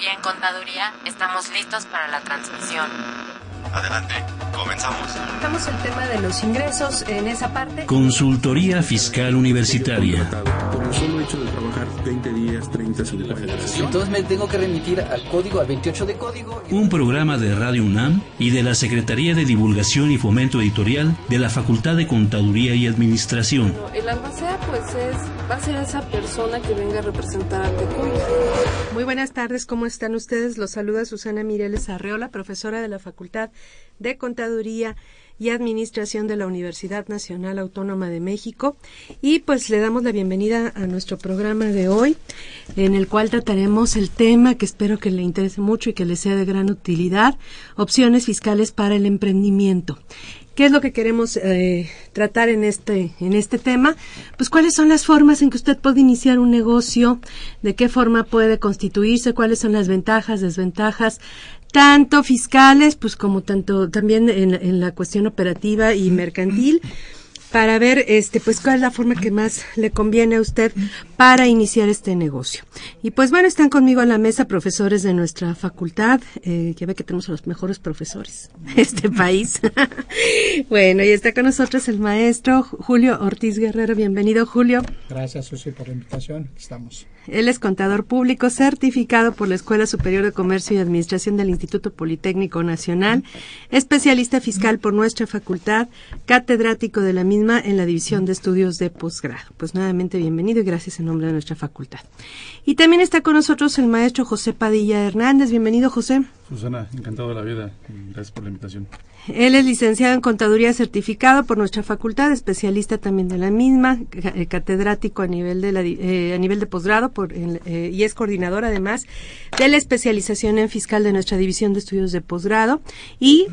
y en Contaduría estamos listos para la transmisión. Adelante, comenzamos. El tema de los ingresos en esa parte. Consultoría Fiscal Universitaria. Por el solo hecho de trabajar 20 días, 30, 50. Entonces me tengo que remitir al código, al 28 de código. Un programa de Radio UNAM y de la Secretaría de Divulgación y Fomento Editorial de la Facultad de Contaduría y Administración. El albacea pues es, va a ser esa persona que venga a representar al TECUY. Muy buenas tardes, ¿cómo están ustedes? Los saluda Susana Mireles Arreola, profesora de la Facultad de Contaduría y Administración de la Universidad Nacional Autónoma de México. Y pues le damos la bienvenida a nuestro programa de hoy, en el cual trataremos el tema que espero que le interese mucho y que le sea de gran utilidad, opciones fiscales para el emprendimiento. ¿Qué es lo que queremos eh, tratar en este, en este tema? Pues cuáles son las formas en que usted puede iniciar un negocio, de qué forma puede constituirse, cuáles son las ventajas, desventajas, tanto fiscales, pues como tanto también en, en la cuestión operativa y mercantil para ver este pues cuál es la forma que más le conviene a usted para iniciar este negocio. Y pues bueno, están conmigo en la mesa profesores de nuestra facultad, eh, que ve que tenemos a los mejores profesores de este país. bueno, y está con nosotros el maestro Julio Ortiz Guerrero. Bienvenido, Julio. Gracias, Susi, por la invitación. Aquí estamos. Él es contador público certificado por la Escuela Superior de Comercio y Administración del Instituto Politécnico Nacional, especialista fiscal por nuestra facultad, catedrático de la misma en la División de Estudios de Posgrado. Pues nuevamente bienvenido y gracias en nombre de nuestra facultad. Y también está con nosotros el maestro José Padilla Hernández. Bienvenido, José. Susana, encantado de la vida. Gracias por la invitación. Él es licenciado en Contaduría certificado por nuestra facultad, especialista también de la misma, eh, catedrático a nivel de la, eh, a nivel de posgrado por, eh, y es coordinador además de la especialización en fiscal de nuestra división de estudios de posgrado y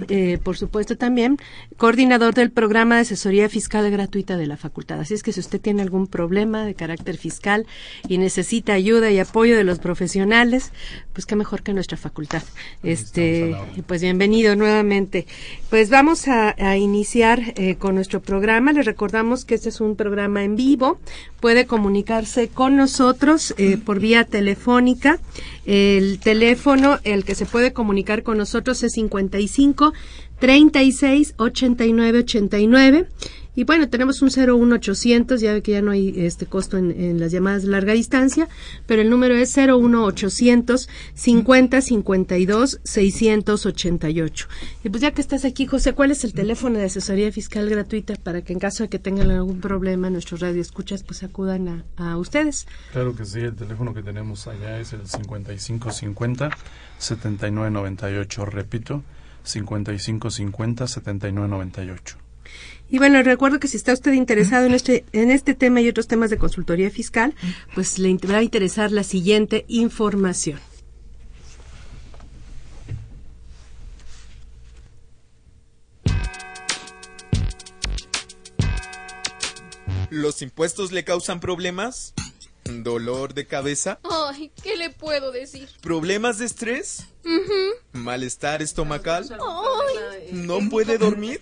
por supuesto también coordinador del programa de asesoría fiscal gratuita de la facultad. Así es que si usted tiene algún problema de carácter fiscal y necesita ayuda y apoyo de los profesionales, pues qué mejor que nuestra facultad. Este, pues bienvenido nuevamente. Pues vamos a, iniciar eh, con nuestro programa. Les recordamos que este es un programa en vivo. Puede comunicarse con nosotros eh, por vía telefónica. El teléfono, el que se puede comunicar con nosotros es 55 36 89 89. Y bueno, tenemos un 01800, ya que ya no hay este costo en, en, las llamadas de larga distancia, pero el número es 01800 50 52 688. Y pues ya que estás aquí, José, ¿cuál es el teléfono de asesoría fiscal gratuita para que en caso de que tengan algún problema nuestros radioescuchas, pues acudan a, a ustedes? Claro que sí, el teléfono que tenemos allá es el 5550 7998, repito, 5550 7998. Y bueno, recuerdo que si está usted interesado en este, en este tema y otros temas de consultoría fiscal, pues le va a interesar la siguiente información. ¿Los impuestos le causan problemas? ¿Dolor de cabeza? Ay, ¿qué le puedo decir? ¿Problemas de estrés? Uh -huh. ¿Malestar estomacal? Ay. ¿No puede dormir?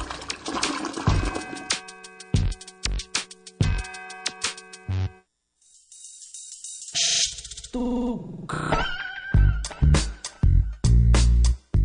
Stug.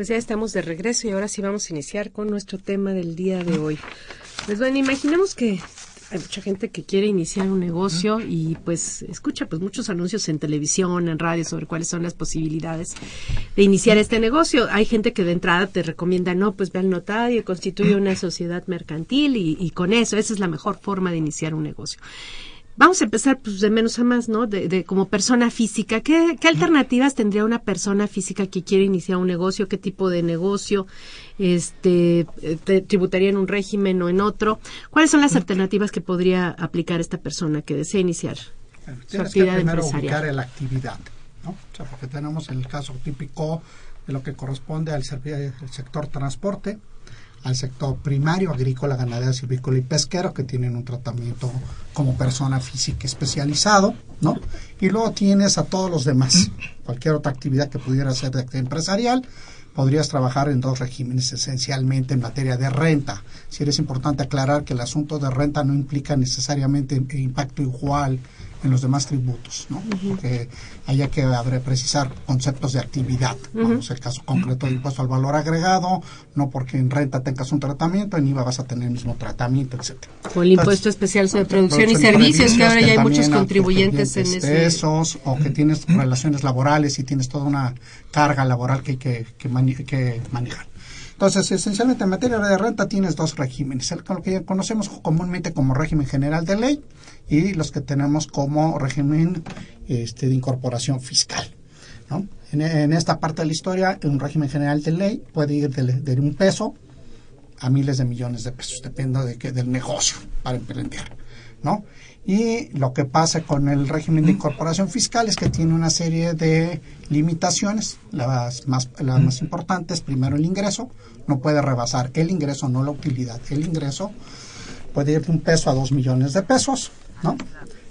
Pues ya estamos de regreso y ahora sí vamos a iniciar con nuestro tema del día de hoy. Pues bueno, imaginemos que hay mucha gente que quiere iniciar un negocio y pues escucha pues muchos anuncios en televisión, en radio sobre cuáles son las posibilidades de iniciar este negocio. Hay gente que de entrada te recomienda, no, pues ve al notario, constituye una sociedad mercantil y, y con eso, esa es la mejor forma de iniciar un negocio. Vamos a empezar pues, de menos a más, ¿no? De, de como persona física. ¿Qué, ¿Qué, alternativas tendría una persona física que quiere iniciar un negocio? ¿Qué tipo de negocio? Este, te, ¿Tributaría en un régimen o en otro? ¿Cuáles son las alternativas que podría aplicar esta persona que desea iniciar su actividad que primero ubicar la actividad, ¿no? O sea, porque tenemos el caso típico de lo que corresponde al sector transporte, al sector primario, agrícola, ganadero, silvícola y pesquero, que tienen un tratamiento como persona física especializado, ¿no? Y luego tienes a todos los demás. Cualquier otra actividad que pudiera ser de empresarial, podrías trabajar en dos regímenes esencialmente en materia de renta. Si es importante aclarar que el asunto de renta no implica necesariamente impacto igual en los demás tributos, ¿no? Porque haya que precisar conceptos de actividad. Vamos, el caso concreto del impuesto al valor agregado, no porque en renta tengas un tratamiento, en IVA vas a tener el mismo tratamiento, etcétera. O el impuesto especial sobre producción y servicios, que ahora ya hay muchos contribuyentes en ese. Esos, o que tienes relaciones laborales y tienes toda una carga laboral que hay que, que, mani que manejar. Entonces, esencialmente en materia de renta tienes dos regímenes, el que conocemos comúnmente como régimen general de ley y los que tenemos como régimen este, de incorporación fiscal. ¿no? En, en, esta parte de la historia, un régimen general de ley puede ir de, de un peso a miles de millones de pesos, depende de que, del negocio para emprender. ¿no? Y lo que pasa con el régimen de incorporación fiscal es que tiene una serie de limitaciones. Las más, las más importantes, primero el ingreso, no puede rebasar el ingreso, no la utilidad. El ingreso puede ir de un peso a dos millones de pesos, ¿no?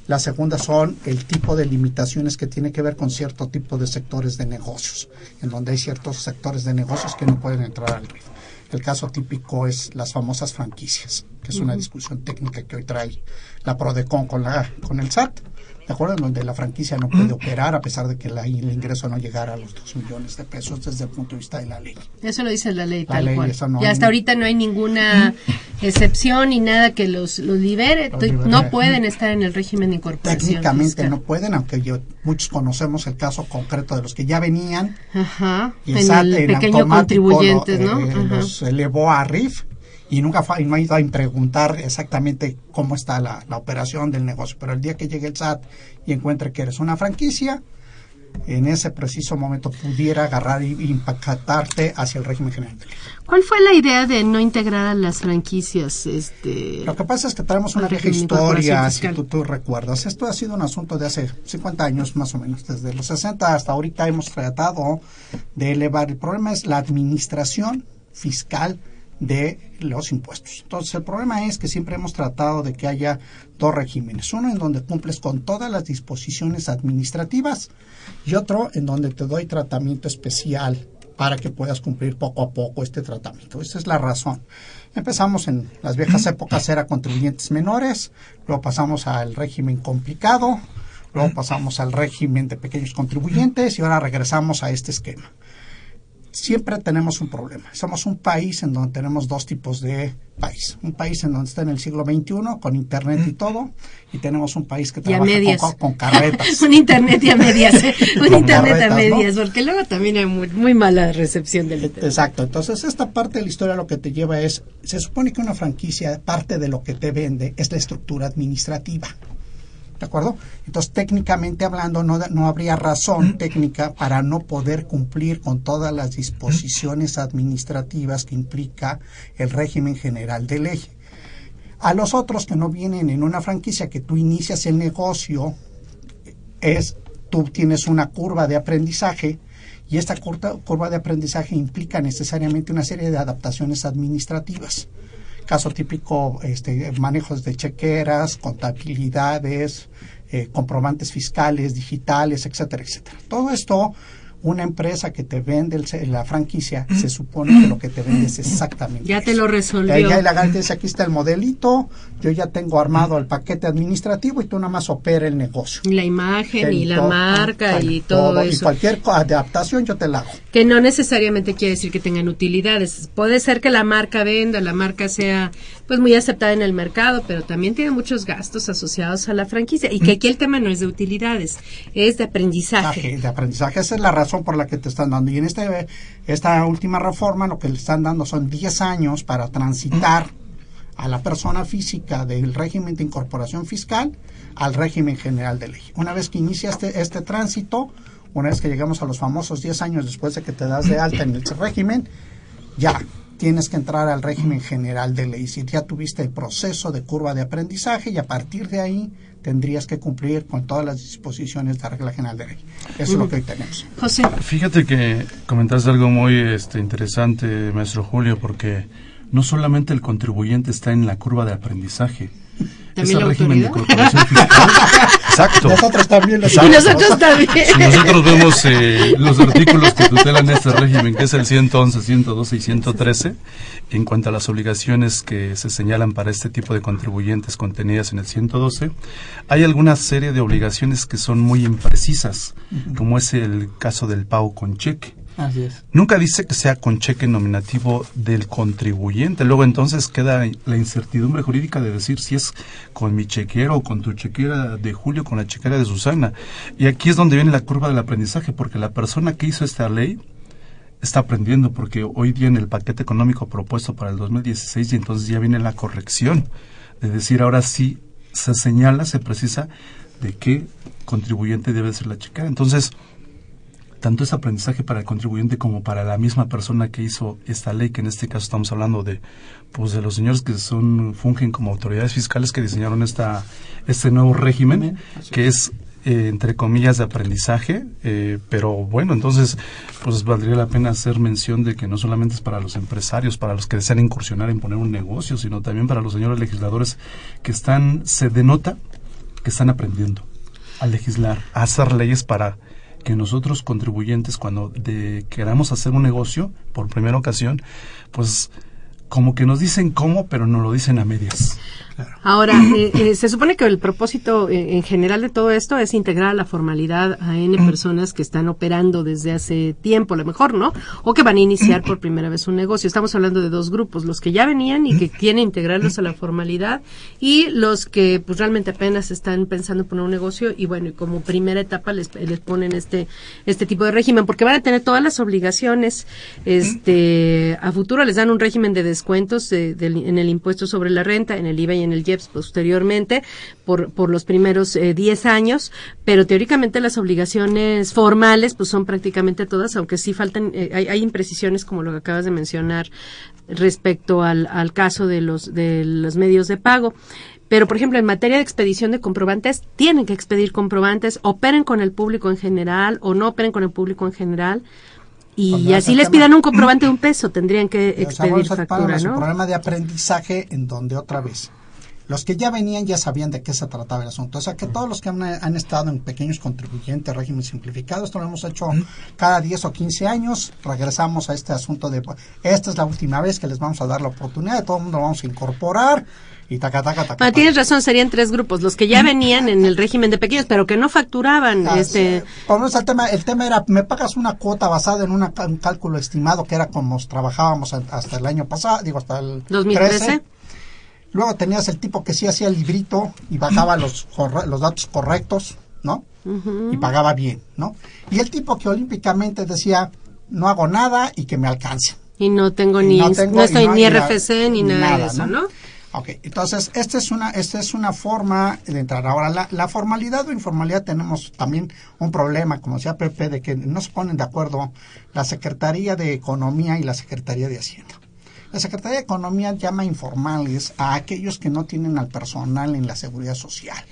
La segunda son el tipo de limitaciones que tiene que ver con cierto tipo de sectores de negocios, en donde hay ciertos sectores de negocios que no pueden entrar al RIF. El caso típico es las famosas franquicias, que es una discusión técnica que hoy trae la PRODECON con, la, con el SAT, ¿de acuerdo? En donde la franquicia no puede operar a pesar de que la, el ingreso no llegara a los 2 millones de pesos desde el punto de vista de la ley. Eso lo dice la ley, la tal ley, cual. No y hasta ahorita no hay ninguna excepción ni nada que los, los libere. Los libere. No pueden estar en el régimen de incorporación Técnicamente fiscal. no pueden, aunque yo, muchos conocemos el caso concreto de los que ya venían. Ajá, y el en SAT el en pequeño contribuyentes, lo, ¿no? eh, los elevó a RIF y nunca no ha ido a preguntar exactamente cómo está la, la, operación del negocio. Pero el día que llegue el SAT y encuentre que eres una franquicia, en ese preciso momento pudiera agarrar y impactarte hacia el régimen general. ¿Cuál fue la idea de no integrar a las franquicias? Este, Lo que pasa es que traemos una vieja historia, si tú, tú, recuerdas. Esto ha sido un asunto de hace 50 años más o menos. Desde los 60 hasta ahorita hemos tratado de elevar. El problema es la administración fiscal de los impuestos. Entonces, el problema es que siempre hemos tratado de que haya dos regímenes. Uno en donde cumples con todas las disposiciones administrativas y otro en donde te doy tratamiento especial para que puedas cumplir poco a poco este tratamiento. Esa es la razón. Empezamos en las viejas épocas, era contribuyentes menores, luego pasamos al régimen complicado, luego pasamos al régimen de pequeños contribuyentes y ahora regresamos a este esquema siempre tenemos un problema. Somos un país en donde tenemos dos tipos de país. Un país en donde está en el siglo XXI con internet y todo, y tenemos un país que trabaja con, con, carretas. un internet y a medias, ¿eh? un internet carretas, a medias, ¿no? porque luego también hay muy, muy mala recepción del internet. Exacto. Entonces, esta parte de la historia lo que te lleva es, se supone que una franquicia, parte de lo que te vende es la estructura administrativa. ¿De acuerdo? Entonces, técnicamente hablando, no, no habría razón técnica para no poder cumplir con todas las disposiciones administrativas que implica el régimen general de ley. A los otros que no vienen en una franquicia, que tú inicias el negocio, es tú tienes una curva de aprendizaje Y esta curva de aprendizaje implica necesariamente una serie de adaptaciones administrativas. Caso típico, este, manejos de chequeras, contabilidades, eh, comprobantes fiscales, digitales, etcétera, etcétera. Todo esto una empresa que te vende el, la franquicia, se supone que lo que te vende es exactamente. Ya te lo resolvió. Ya, la dice, aquí está el modelito, yo ya tengo armado el paquete administrativo y tú nada más opera el negocio. La imagen y la marca y todo, eso. Y cualquier adaptación yo te la hago. Que no necesariamente quiere decir que tengan utilidades. Puede ser que la marca venda, la marca sea pues muy aceptada en el mercado, pero también tiene muchos gastos asociados a la franquicia. Y que aquí el tema no es de utilidades, es de aprendizaje. De aprendizaje, esa es la razón por la que te están dando. Y en este, esta última reforma lo que le están dando son 10 años para transitar a la persona física del régimen de incorporación fiscal al régimen general de ley. Una vez que inicia este, este tránsito, una vez que llegamos a los famosos 10 años después de que te das de alta en el régimen, ya tienes que entrar al régimen general de ley. Si ya tuviste el proceso de curva de aprendizaje y a partir de ahí tendrías que cumplir con todas las disposiciones de la regla general de ley. Eso es lo que hoy tenemos. José. Fíjate que comentaste algo muy este, interesante, maestro Julio, porque no solamente el contribuyente está en la curva de aprendizaje, es el régimen de corporación fiscal. Exacto. Nosotros también. Y nosotros también. Si nosotros vemos eh, los artículos que tutelan este régimen, que es el 111, 112 y 113, en cuanto a las obligaciones que se señalan para este tipo de contribuyentes contenidas en el 112, hay alguna serie de obligaciones que son muy imprecisas, como es el caso del pago con cheque. Así es. Nunca dice que sea con cheque nominativo del contribuyente. Luego entonces queda la incertidumbre jurídica de decir si es con mi chequero o con tu chequera de Julio, con la chequera de Susana. Y aquí es donde viene la curva del aprendizaje, porque la persona que hizo esta ley está aprendiendo, porque hoy día en el paquete económico propuesto para el 2016 y entonces ya viene la corrección, de decir ahora sí se señala, se precisa de qué contribuyente debe ser la chequera. Entonces, tanto es aprendizaje para el contribuyente como para la misma persona que hizo esta ley, que en este caso estamos hablando de pues de los señores que son fungen como autoridades fiscales que diseñaron esta este nuevo régimen, que es eh, entre comillas de aprendizaje, eh, pero bueno, entonces pues valdría la pena hacer mención de que no solamente es para los empresarios, para los que desean incursionar en poner un negocio, sino también para los señores legisladores que están, se denota que están aprendiendo a legislar, a hacer leyes para que nosotros contribuyentes cuando de, queramos hacer un negocio por primera ocasión, pues como que nos dicen cómo, pero no lo dicen a medias. Ahora, eh, eh, se supone que el propósito eh, en general de todo esto es integrar la formalidad a N personas que están operando desde hace tiempo, a lo mejor, ¿no? O que van a iniciar por primera vez un negocio. Estamos hablando de dos grupos, los que ya venían y que quieren integrarlos a la formalidad y los que pues realmente apenas están pensando poner un negocio y bueno, y como primera etapa les, les ponen este, este tipo de régimen porque van a tener todas las obligaciones, este, a futuro. Les dan un régimen de descuentos en el impuesto sobre la renta, en el IVA y en el IEPS posteriormente por, por los primeros 10 eh, años, pero teóricamente las obligaciones formales pues son prácticamente todas, aunque sí faltan, eh, hay, hay, imprecisiones como lo que acabas de mencionar respecto al, al caso de los, de los medios de pago. Pero, por ejemplo, en materia de expedición de comprobantes, tienen que expedir comprobantes, operen con el público en general o no operen con el público en general. Y así les pidan un comprobante de un peso, tendrían que expedir factura, ¿no? un problema de aprendizaje en donde otra vez los que ya venían ya sabían de qué se trataba el asunto. O sea que todos los que han, estado en pequeños contribuyentes, régimen simplificado, esto lo hemos hecho cada 10 o 15 años, regresamos a este asunto de, esta es la última vez que les vamos a dar la oportunidad, todo el mundo lo vamos a incorporar. Y taca, taca, taca, ah, tienes razón, serían tres grupos, los que ya venían en el régimen de pequeños, pero que no facturaban. Ah, este... el tema, el tema era, me pagas una cuota basada en un cálculo estimado, que era como trabajábamos hasta el año pasado, digo, hasta el 2013. Luego tenías el tipo que sí hacía el librito y bajaba los, los datos correctos, ¿no? Y pagaba bien, ¿no? Y el tipo que olímpicamente decía, no hago nada y que me alcance. Y no tengo ni, no, estoy ni RFC ni, nada, de eso, ¿no? Ok, entonces esta es una, esta es una forma de entrar. Ahora, la, la, formalidad o informalidad tenemos también un problema, como decía Pepe, de que no se ponen de acuerdo la Secretaría de Economía y la Secretaría de Hacienda. La Secretaría de Economía llama informales a aquellos que no tienen al personal en la seguridad social.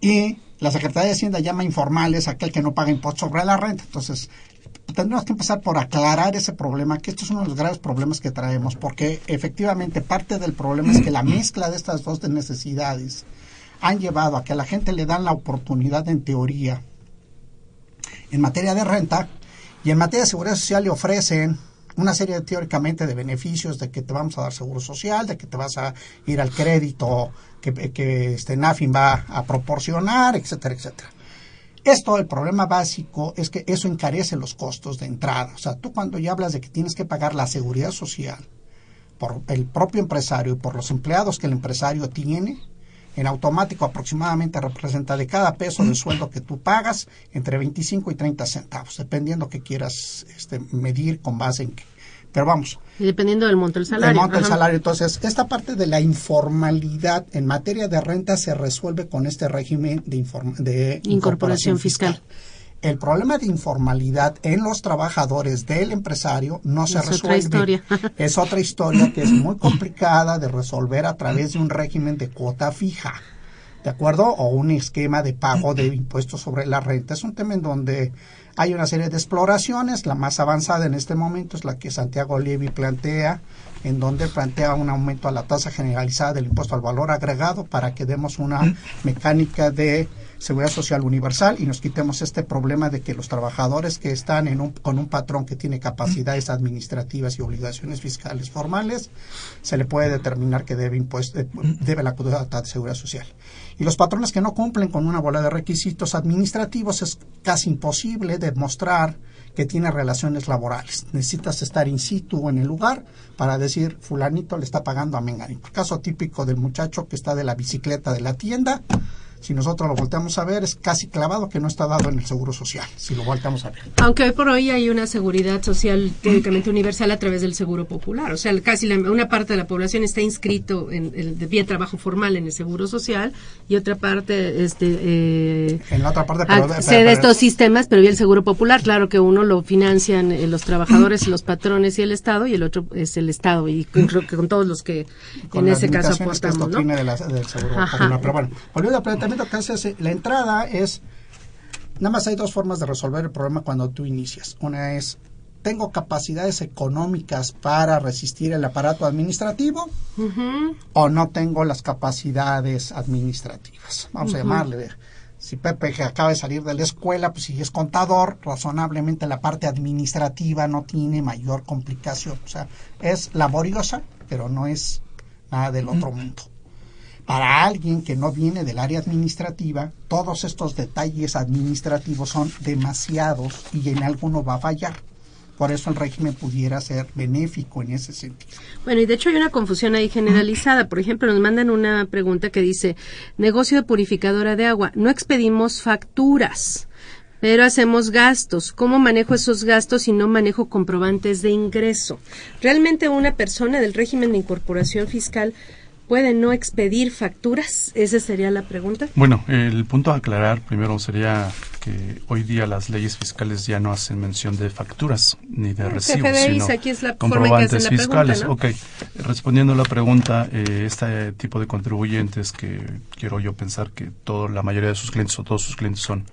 Y La Secretaría de Hacienda llama informal es aquel que no paga impuestos sobre la renta. Entonces, tendremos que empezar por aclarar ese problema, que esto es uno de los graves problemas que traemos, porque efectivamente parte del problema es que la mezcla de estas dos necesidades han llevado a que a la gente le dan la oportunidad en teoría en materia de renta y en materia de seguridad social le ofrecen una serie teóricamente de beneficios de que te vamos a dar seguro social, de que te vas a ir al crédito que, que este NAFIN va a proporcionar, etcétera, etcétera. Esto, el problema básico es que eso encarece los costos de entrada. O sea, tú cuando ya hablas de que tienes que pagar la seguridad social por el propio empresario y por los empleados que el empresario tiene, en automático aproximadamente representa de cada peso de sueldo que tú pagas entre 25 y 30 centavos, dependiendo que quieras este, medir con base en qué. Pero vamos. Y dependiendo del monto del salario. El monto del salario. Entonces, esta parte de la informalidad en materia de renta se resuelve con este régimen de, de incorporación, fiscal. El problema de informalidad en los trabajadores del empresario no se resuelve. Es otra historia. es otra historia que es muy complicada de resolver a través de un régimen de cuota fija. ¿De acuerdo? O un esquema de pago de impuestos sobre la renta. Es un tema en donde hay una serie de exploraciones, la más avanzada en este momento es la que Santiago Levy plantea, en donde plantea un aumento a la tasa generalizada del impuesto al valor agregado para que demos una mecánica de seguridad social universal y nos quitemos este problema de que los trabajadores que están en un, con un patrón que tiene capacidades administrativas y obligaciones fiscales formales, se le puede determinar que debe, impuesto, eh, debe la cuota de seguridad social. Y los patrones que no cumplen con una bola de requisitos administrativos es casi imposible demostrar que tiene relaciones laborales. Necesitas estar in situ en el lugar para decir fulanito le está pagando a Menganito. Caso típico del muchacho que está de la bicicleta de la tienda si nosotros lo volteamos a ver, es casi clavado que no está dado en el seguro social, si lo volteamos a ver. Aunque hoy por hoy hay una seguridad social teóricamente universal a través del seguro popular. O sea, casi una parte de la población está inscrito en el de vía trabajo formal en el seguro social y otra parte este eh, en la otra parte accede a estos sistemas, pero vía el seguro popular. Claro que uno lo financian eh, los trabajadores, los patrones y el Estado y el otro es el Estado y que con todos los que en ese caso aportamos, ¿no? De la, del seguro popular. Pero bueno, volviendo a la entrada es, nada más hay dos formas de resolver el problema cuando tú inicias. Una es, tengo capacidades económicas para resistir el aparato administrativo o no tengo las capacidades administrativas. Vamos a llamarle. Si Pepe que acaba de salir de la escuela, pues si es contador, razonablemente la parte administrativa no tiene mayor complicación. O sea, es laboriosa, pero no es nada del otro mundo. Para alguien que no viene del área administrativa, todos estos detalles administrativos son demasiados y en alguno va a fallar. Por eso el régimen pudiera ser benéfico en ese sentido. Bueno, y de hecho hay una confusión ahí generalizada. Por ejemplo, nos mandan una pregunta que dice, negocio de purificadora de agua, no expedimos facturas pero hacemos gastos. ¿Cómo manejo esos gastos si no manejo comprobantes de ingreso? Realmente una persona del régimen de incorporación fiscal puede no expedir facturas? Esa sería la pregunta. Bueno, el punto a aclarar primero sería que hoy día las leyes fiscales ya no hacen mención de facturas ni de recibos, sino aquí es la comprobantes que fiscales. Pregunta, Ok, respondiendo a la pregunta, eh, este tipo de contribuyentes que quiero yo pensar que todo, la mayoría de sus clientes o todos sus clientes son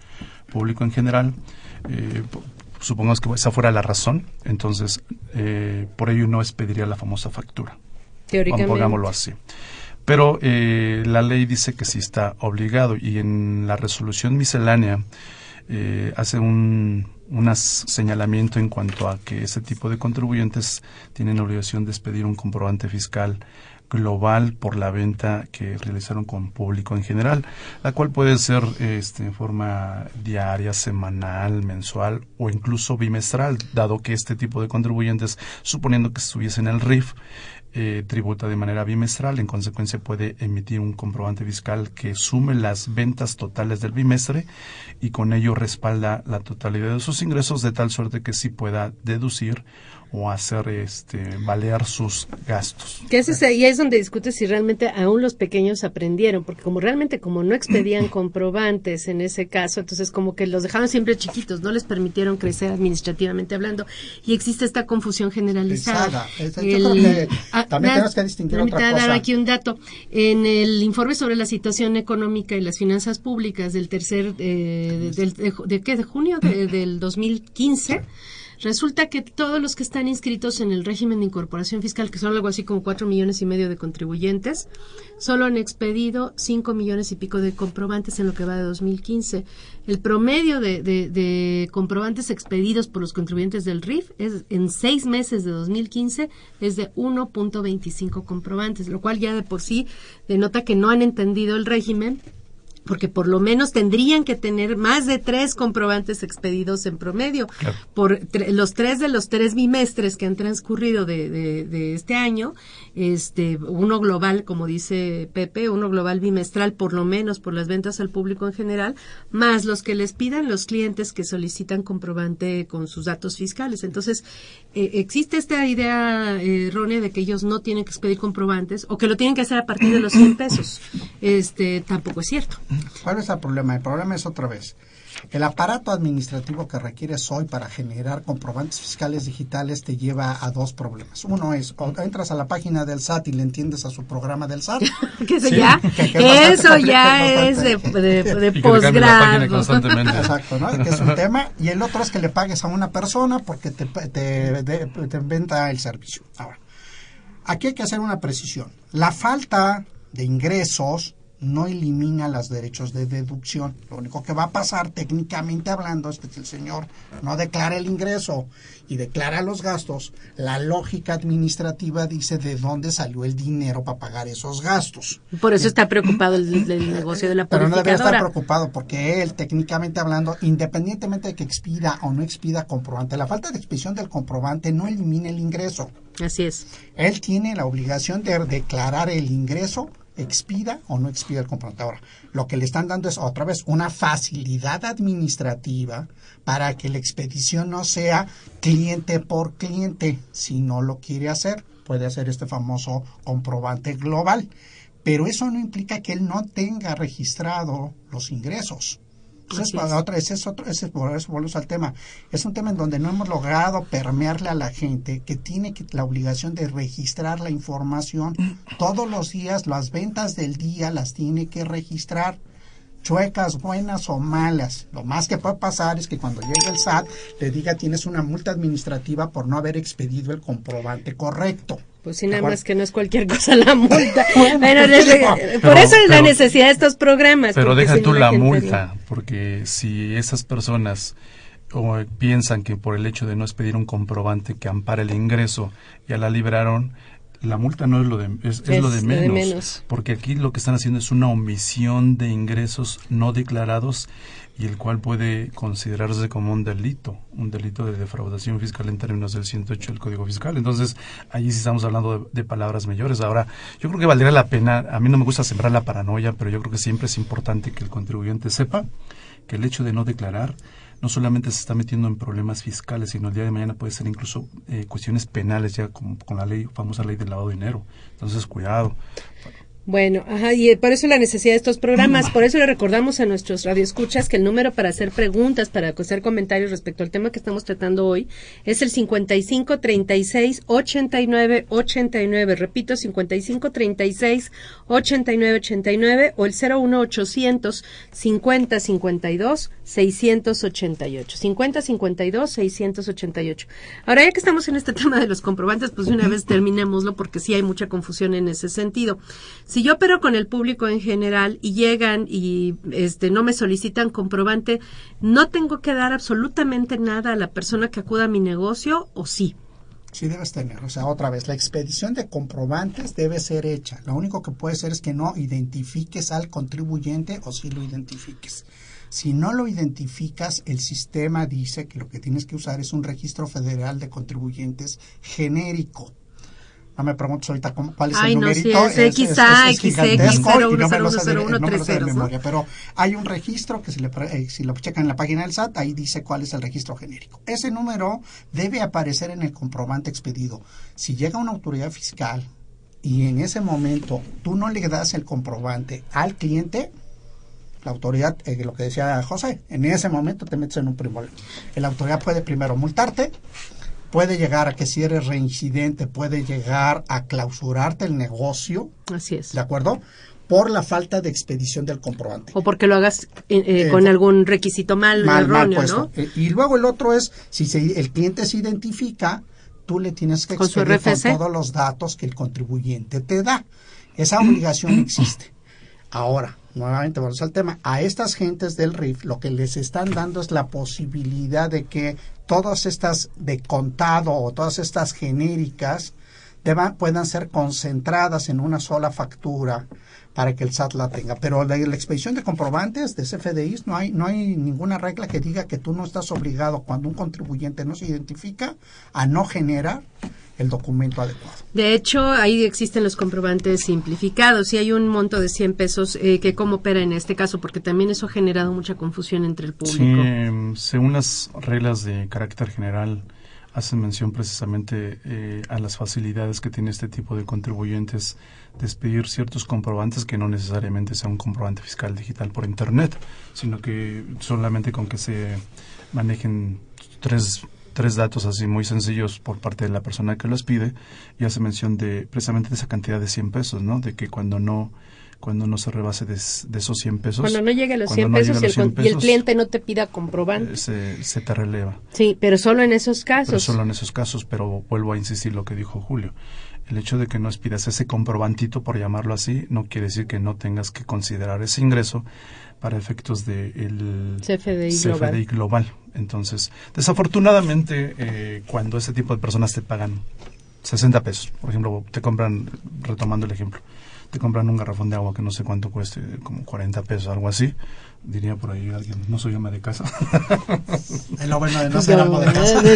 público en general, eh, supongamos que esa fuera la razón, entonces eh, por ello no expediría la famosa factura. Teóricamente. Pongámoslo así. Pero eh, la ley dice que sí está obligado y en la resolución miscelánea eh, hace un señalamiento en cuanto a que ese tipo de contribuyentes tienen obligación de expedir un comprobante fiscal global por la venta que realizaron con público en general, la cual puede ser este, en forma diaria, semanal, mensual o incluso bimestral, dado que este tipo de contribuyentes, suponiendo que estuviesen en el RIF, eh, tributa de manera bimestral, en consecuencia puede emitir un comprobante fiscal que sume las ventas totales del bimestre y con ello respalda la totalidad de sus ingresos de tal suerte que sí pueda deducir o hacer este balear sus gastos. Que es y es donde discute si realmente aún los pequeños aprendieron, porque como realmente como no expedían comprobantes en ese caso, entonces como que los dejaron siempre chiquitos, no les permitieron crecer administrativamente hablando y existe esta confusión generalizada. Ah, También tenemos que distinguir otra cosa. dar aquí un dato. En el informe sobre la situación económica y las finanzas públicas del tercer, eh, del, de, de, ¿qué? de junio de, del 2015, Resulta que todos los que están inscritos en el régimen de incorporación fiscal, que son algo así como cuatro millones y medio de contribuyentes, solo han expedido cinco millones y pico de comprobantes en lo que va de 2015. El promedio de, de, de comprobantes expedidos por los contribuyentes del RIF es en seis meses de 2015 es de 1.25 comprobantes, lo cual ya de por sí denota que no han entendido el régimen porque por lo menos tendrían que tener más de tres comprobantes expedidos en promedio. Claro. Por los tres de los tres bimestres que han transcurrido de, de, de, este año, este, uno global, como dice Pepe, uno global bimestral, por lo menos por las ventas al público en general, más los que les pidan los clientes que solicitan comprobante con sus datos fiscales. Entonces, eh, existe esta idea errónea de que ellos no tienen que expedir comprobantes o que lo tienen que hacer a partir de los 100 pesos. Este, tampoco es cierto. ¿Cuál es el problema? El problema es otra vez. El aparato administrativo que requieres hoy para generar comprobantes fiscales digitales te lleva a dos problemas. Uno es, cuando entras a la página del SAT y le entiendes a su programa del SAT. que ¿Sí? ya, que, que eso ya es de, de, de posgrado. Exacto, ¿no? Que es un tema. Y el otro es que le pagues a una persona porque te, te, te, te inventa el servicio. Ahora, aquí hay que hacer una precisión. La falta de ingresos no elimina los derechos de deducción. Lo único que va a pasar técnicamente hablando es que si el señor no declara el ingreso y declara los gastos, la lógica administrativa dice de dónde salió el dinero para pagar esos gastos. Por eso está preocupado el, el negocio de la Pero no debe estar preocupado porque él, técnicamente hablando, independientemente de que expida o no expida comprobante, la falta de expedición del comprobante no elimina el ingreso. Así es. Él tiene la obligación de declarar el ingreso expida o no expida el comprobante. Ahora, lo que le están dando es otra vez una facilidad administrativa para que la expedición no sea cliente por cliente. Si no lo quiere hacer, puede hacer este famoso comprobante global. Pero eso no implica que él no tenga registrado los ingresos. Entonces, para otra, ese es otro, ese, por eso volvemos al tema. Es un tema en donde no hemos logrado permearle a la gente que tiene que, la obligación de registrar la información. Todos los días, las ventas del día las tiene que registrar chuecas, buenas o malas. Lo más que puede pasar es que cuando llegue el SAT le diga tienes una multa administrativa por no haber expedido el comprobante correcto. Pues sí, nada más que no es cualquier cosa la multa. bueno, pero, por eso es la necesidad de estos programas. Pero deja si tú la, la multa, no. porque si esas personas o piensan que por el hecho de no expedir un comprobante que ampara el ingreso ya la libraron, la multa no es lo de es, es, es lo de menos, de menos, porque aquí lo que están haciendo es una omisión de ingresos no declarados y el cual puede considerarse como un delito, un delito de defraudación fiscal en términos del 108 del Código Fiscal. Entonces, allí sí estamos hablando de, de, palabras mayores. Ahora, yo creo que valdría la pena, a mí no me gusta sembrar la paranoia, pero yo creo que siempre es importante que el contribuyente sepa que el hecho de no declarar no solamente se está metiendo en problemas fiscales, sino el día de mañana puede ser incluso eh, cuestiones penales ya con, con la ley, famosa ley del lavado de dinero. Entonces, cuidado. Bueno, ajá, y por eso la necesidad de estos programas, por eso le recordamos a nuestros radioescuchas que el número para hacer preguntas, para hacer comentarios respecto al tema que estamos tratando hoy es el 55 36 89 89, repito, 55 36 89 89 o el 01 800 50 52 688, 50 52 688. Ahora ya que estamos en este tema de los comprobantes, pues de una vez terminémoslo porque sí hay mucha confusión en ese sentido. Yo opero con el público en general y llegan y este no me solicitan comprobante, ¿no tengo que dar absolutamente nada a la persona que acuda a mi negocio o sí? Sí debes tener, o sea, otra vez, la expedición de comprobantes debe ser hecha. Lo único que puede ser es que no identifiques al contribuyente o si lo identifiques. Si no lo identificas, el sistema dice que lo que tienes que usar es un registro federal de contribuyentes genérico no me preguntes ahorita cómo, cuál es Ay, el no, numerito. Sí, es, es, es, es gigantesco y no me lo sé de, no memoria, pero hay un registro que si, le, eh, si lo checan en la página del SAT, ahí dice cuál es el registro genérico. Ese número debe aparecer en el comprobante expedido. Si llega una autoridad fiscal y en ese momento tú no le das el comprobante al cliente, la autoridad, eh, lo que decía José, en ese momento te metes en un problema. La autoridad puede primero multarte, puede llegar a que si eres reincidente, puede llegar a clausurarte el negocio. Así es. ¿De acuerdo? Por la falta de expedición del comprobante. O porque lo hagas eh, eh, con algún requisito mal, mal, mal erróneo, puesto. ¿no? Eh, Y luego el otro es, si se- el cliente se identifica, tú le tienes que expedir con todos los datos que el contribuyente te da. Esa obligación existe. Ahora, nuevamente vamos al tema. A estas gentes del RIF lo que les están dando es la posibilidad de que todas estas de contado o todas estas genéricas puedan ser concentradas en una sola factura para que el SAT la tenga. Pero la, la expedición de comprobantes de CFDIs no hay, no hay ninguna regla que diga que tú no estás obligado cuando un contribuyente no se identifica a no generar el documento adecuado. De hecho, ahí existen los comprobantes simplificados y hay un monto de 100 pesos eh, que cómo opera en este caso, porque también eso ha generado mucha confusión entre el Sí, público. em, según las reglas de carácter general, hacen mención precisamente eh, a las facilidades que tiene este tipo de contribuyentes de expedir ciertos comprobantes que no necesariamente sea un comprobante fiscal digital por Internet, sino que solamente con que se manejen tres, tres datos así muy sencillos por parte de la persona que los pide y hace mención de precisamente de esa cantidad de 100 pesos, ¿no? De que cuando no cuando no se rebase de, de esos 100 pesos. Cuando no llegue a los cuando 100 no pesos, y, el, los 100 con- y el pesos, cliente no te pida comprobante. eh, se, se te releva. Sí, pero solo en esos Pero casos. solo en esos casos, pero vuelvo a insistir lo que dijo Julio. El hecho de que no expidas ese comprobantito, por llamarlo así, no quiere decir que no tengas que considerar ese ingreso para efectos del CFDI CFDI global. global. Entonces, desafortunadamente, eh, cuando ese tipo de personas te pagan 60 pesos, por ejemplo, te compran, retomando el ejemplo, te compran un garrafón de agua que no sé cuánto cueste, como 40 pesos, algo así, diría por ahí alguien, no soy ama de casa. Es lo bueno de no ser amo de casa. Sí,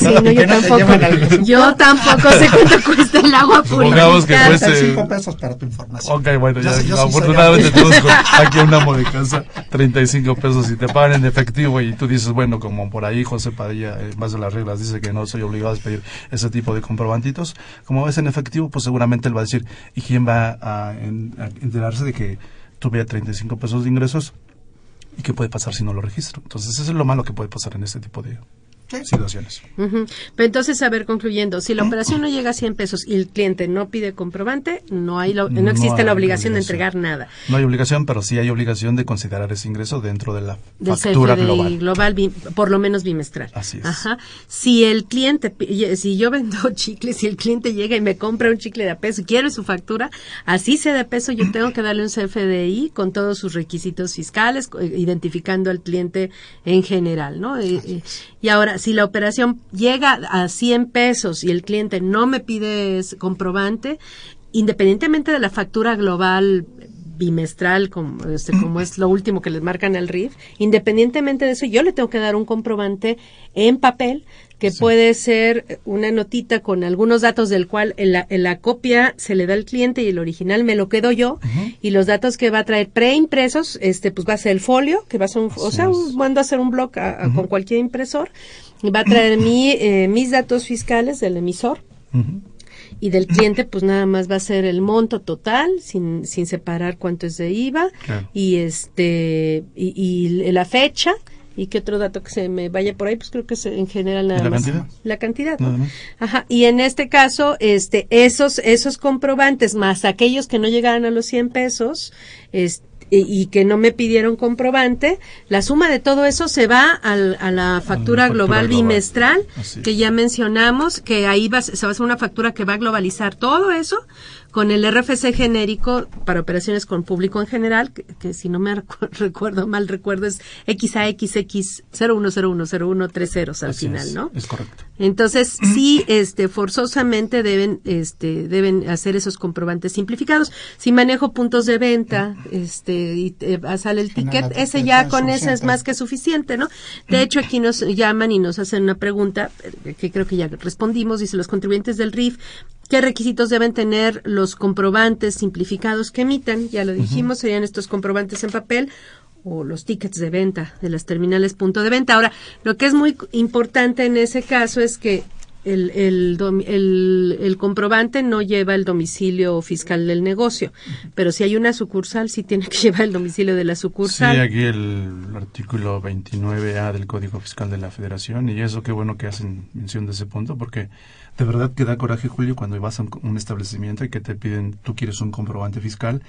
sí, no, yo Que no tampoco. Yo tampoco sé cuánto cuesta el agua Supongamos que purificada. cueste- 35 pesos para tu información. Ok, bueno, Yo ya, yo soy afortunadamente tenemos aquí un amo de casa, 35 pesos y te pagan en efectivo y tú dices, bueno, como por ahí José Padilla, eh, en base a las reglas, dice que no soy obligado a pedir ese tipo de comprobantitos, como ves en efectivo, pues seguramente él va a decir, ¿y quién va a, en- a enterarse de que tuve 35 pesos de ingresos? ¿Y qué puede pasar si no lo registro? Entonces, eso es lo malo que puede pasar en este tipo de situaciones. Ujú. Pero entonces, a ver, concluyendo, si la operación no llega a 100 pesos y el cliente no pide comprobante, no hay lo- no, No existe la obligación de entregar nada. No hay obligación, pero sí hay obligación de considerar ese ingreso dentro de la Del factura CFDI global. bi- por lo menos bimestral. Así es. Ajá. Si el cliente, si yo vendo chicles y el cliente llega y me compra un chicle de a peso y quiere su factura, así sea de peso, yo tengo que darle un CFDI con todos sus requisitos fiscales, identificando al cliente en general, ¿no? Y ahora, si la operación llega a 100 pesos y el cliente no me pide comprobante, independientemente de la factura global bimestral, como, este, como es lo último que les marcan al RIF, independientemente de eso, yo le tengo que dar un comprobante en papel que puede ser una notita con algunos datos del cual en la, en la copia se le da al cliente y el original me lo quedo yo y los datos que va a traer preimpresos, este, pues va a ser el folio, que va a ser un, o sea, un- mando a hacer un blog a- a- con cualquier impresor y va a traer mi, eh, mis datos fiscales del emisor. Y del cliente pues nada más va a ser el monto total sin, sin separar cuánto es de IVA Claro. y este y, y la fecha y qué otro dato que se me vaya por ahí pues creo que es en general nada ¿Y la más cantidad? la cantidad ¿no? Más. ajá y en este caso este esos esos comprobantes más aquellos que no llegaran a los 100 pesos este y que no me pidieron comprobante, la suma de todo eso se va al- a la factura, global, bimestral, que ya mencionamos, que ahí va, a- se va a hacer una factura que va a globalizar todo eso con el RFC genérico para operaciones con público en general, que, que si no me recu- recuerdo mal, recuerdo es XAXX 01010130 al Así final, es, ¿no? Es correcto. Entonces, sí, este, forzosamente deben, este, deben hacer esos comprobantes simplificados. Si manejo puntos de venta, este, y eh, sale el ticket, ese ya con ese es más que suficiente, ¿no? De hecho, aquí nos llaman y nos hacen una pregunta, eh, que creo que ya respondimos, dice los contribuyentes del RIF, ¿qué requisitos deben tener los comprobantes simplificados que emitan? Ya lo dijimos, serían estos comprobantes en papel o los tickets de venta de las terminales punto de venta. Ahora, lo que es muy importante en ese caso es que el, el, el, el, comprobante no lleva el domicilio fiscal del negocio, pero si hay una sucursal, sí tiene que llevar el domicilio de la sucursal. Sí, aquí el artículo 29A del Código Fiscal de la Federación, y eso qué bueno que hacen mención de ese punto, porque de verdad que da coraje, Julio, cuando vas a un establecimiento y que te piden, tú quieres un comprobante fiscal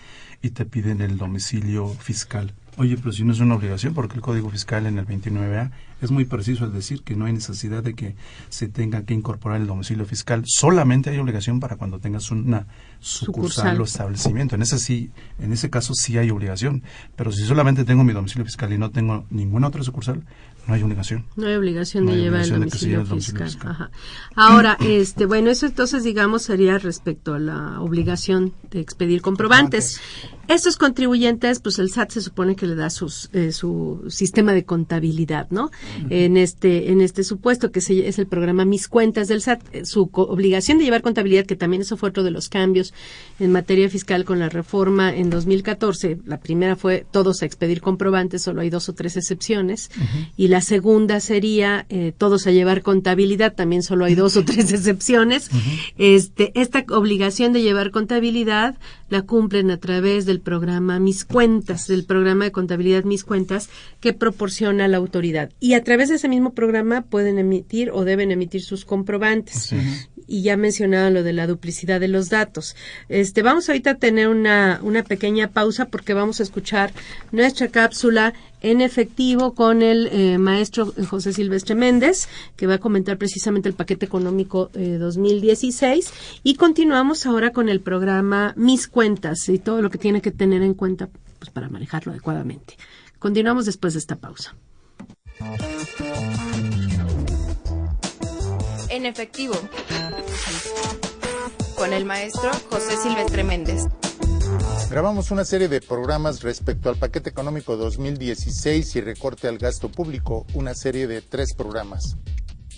y te piden el domicilio fiscal. Oye, pero si no es una obligación, porque el Código Fiscal en el 29A es muy preciso al decir que no hay necesidad de que se tenga que incorporar el domicilio fiscal. Solamente hay obligación para cuando tengas una sucursal, o establecimiento. En ese sí, en ese caso sí hay obligación. Pero si solamente tengo mi domicilio fiscal y no tengo ninguna otra sucursal, no hay obligación. No hay obligación de llevar el domicilio, fiscal. Ahora, este, bueno, eso entonces digamos sería respecto a la obligación de expedir comprobantes. Estos contribuyentes, pues el SAT se supone que le da sus, eh, su sistema de contabilidad, ¿no? En este en este supuesto que es el programa Mis Cuentas del SAT, eh, su obligación de llevar contabilidad, que también eso fue otro de los cambios en materia fiscal con la reforma en 2014. La primera fue todos a expedir comprobantes, solo hay dos o tres excepciones, y la segunda sería eh, todos a llevar contabilidad, también solo hay dos o tres excepciones. Este esta obligación de llevar contabilidad la cumplen a través del programa Mis Cuentas, del programa de contabilidad Mis Cuentas que proporciona la autoridad. Y a través de ese mismo programa pueden emitir o deben emitir sus comprobantes. Y ya mencionaba lo de la duplicidad de los datos. Este, vamos ahorita a tener una, una pequeña pausa porque vamos a escuchar nuestra cápsula en efectivo con el eh, maestro José Silvestre Méndez, que va a comentar precisamente el paquete económico 2016. Eh, y continuamos ahora con el programa Mis Cuentas y todo lo que tiene que tener en cuenta pues, para manejarlo adecuadamente. Continuamos después de esta pausa. En efectivo, con el maestro José Silvestre Méndez. Grabamos una serie de programas respecto al paquete económico 2016 y recorte al gasto público, una serie de tres programas.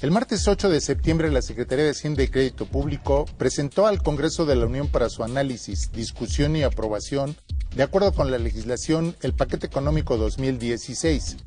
El martes 8 de septiembre la Secretaría de Hacienda y Crédito Público presentó al Congreso de la Unión para su análisis, discusión y aprobación, de acuerdo con la legislación, el paquete económico 2016.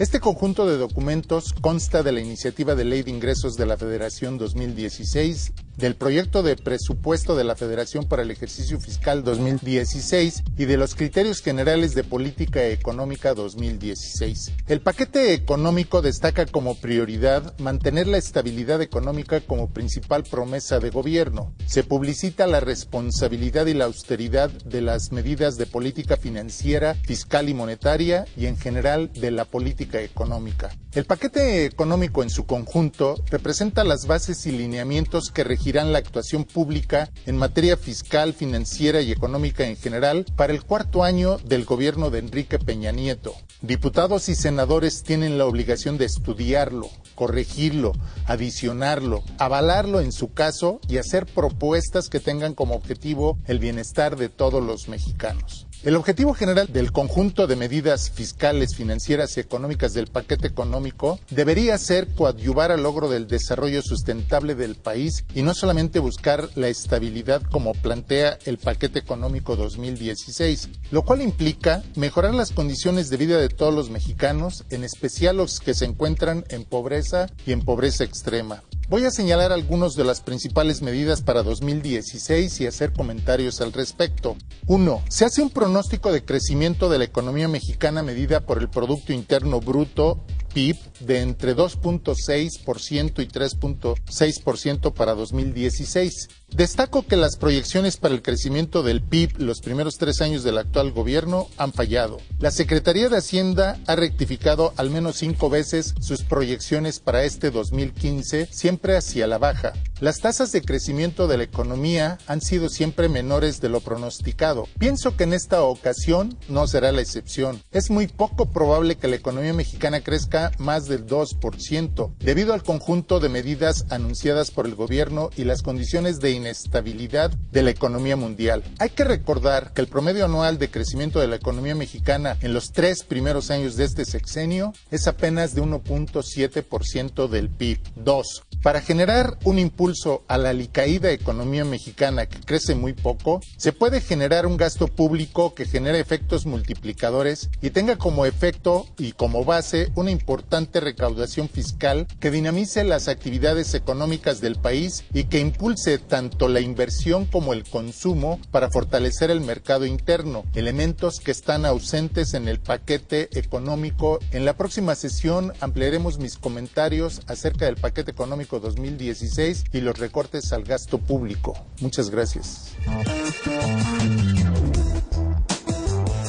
Este conjunto de documentos consta de la iniciativa de Ley de Ingresos de la Federación 2016, del proyecto de presupuesto de la Federación para el ejercicio fiscal 2016 y de los criterios generales de política económica 2016. El paquete económico destaca como prioridad mantener la estabilidad económica como principal promesa de gobierno. Se publicita la responsabilidad y la austeridad de las medidas de política financiera, fiscal y monetaria y en general de la política económica. El paquete económico en su conjunto representa las bases y lineamientos que regirán la actuación pública en materia fiscal, financiera y económica en general para el cuarto año del gobierno de Enrique Peña Nieto. Diputados y senadores tienen la obligación de estudiarlo, corregirlo, adicionarlo, avalarlo en su caso y hacer propuestas que tengan como objetivo el bienestar de todos los mexicanos. El objetivo general del conjunto de medidas fiscales, financieras y económicas del paquete económico debería ser coadyuvar al logro del desarrollo sustentable del país y no solamente buscar la estabilidad como plantea el paquete económico 2016, lo cual implica mejorar las condiciones de vida de todos los mexicanos, en especial los que se encuentran en pobreza y en pobreza extrema. Voy a señalar algunas de las principales medidas para 2016 y hacer comentarios al respecto. 1. Se hace un pronóstico de crecimiento de la economía mexicana medida por el Producto Interno Bruto PIB de entre 2.6% y 3.6% para 2016. Destaco que las proyecciones para el crecimiento del PIB los primeros tres años del actual gobierno han fallado. La Secretaría de Hacienda ha rectificado al menos cinco veces sus proyecciones para este 2015, siempre hacia la baja. Las tasas de crecimiento de la economía han sido siempre menores de lo pronosticado. Pienso que en esta ocasión no será la excepción. Es muy poco probable que la economía mexicana crezca más del 2%, debido al conjunto de medidas anunciadas por el gobierno y las condiciones de inestabilidad de la economía mundial. Hay que recordar que el promedio anual de crecimiento de la economía mexicana en los tres primeros años de este sexenio es apenas de 1.7% del PIB. Dos, para generar un impulso a la alicaída economía mexicana que crece muy poco, se puede generar un gasto público que genere efectos multiplicadores y tenga como efecto y como base una importante recaudación fiscal que dinamice las actividades económicas del país y que impulse tanto la inversión como el consumo para fortalecer el mercado interno, elementos que están ausentes en el paquete económico. En la próxima sesión ampliaremos mis comentarios acerca del paquete económico 2016 y los recortes al gasto público. Muchas gracias.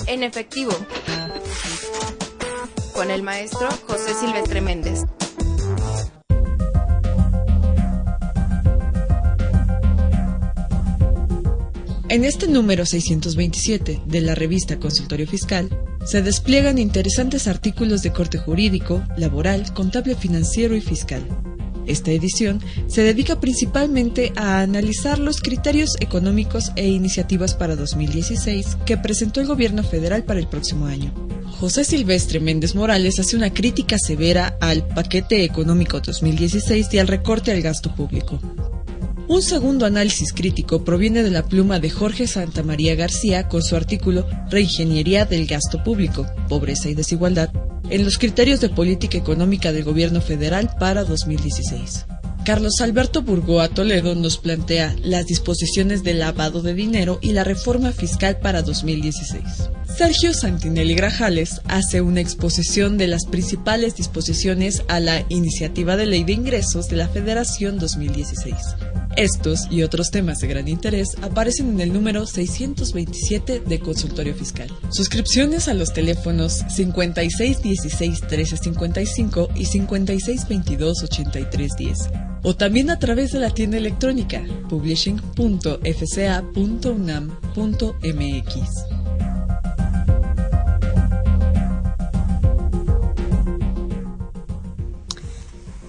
En efectivo, con el maestro José Silvestre Méndez. En este número 627 de la revista Consultorio Fiscal se despliegan interesantes artículos de corte jurídico, laboral, contable financiero y fiscal. Esta edición se dedica principalmente a analizar los criterios económicos e iniciativas para 2016 que presentó el gobierno federal para el próximo año. José Silvestre Méndez Morales hace una crítica severa al paquete económico 2016 y al recorte al gasto público. Un segundo análisis crítico proviene de la pluma de Jorge Santamaría García con su artículo Reingeniería del gasto público, pobreza y desigualdad, en los criterios de política económica del gobierno federal para 2016. Carlos Alberto Burgoa Toledo nos plantea las disposiciones de lavado de dinero y la reforma fiscal para 2016. Sergio Santinelli Grajales hace una exposición de las principales disposiciones a la Iniciativa de Ley de Ingresos de la Federación 2016. Estos y otros temas de gran interés aparecen en el número 627 de Consultorio Fiscal. Suscripciones a los teléfonos 5616-1355 y 5622-8310 o también a través de la tienda electrónica publishing.fca.unam.mx.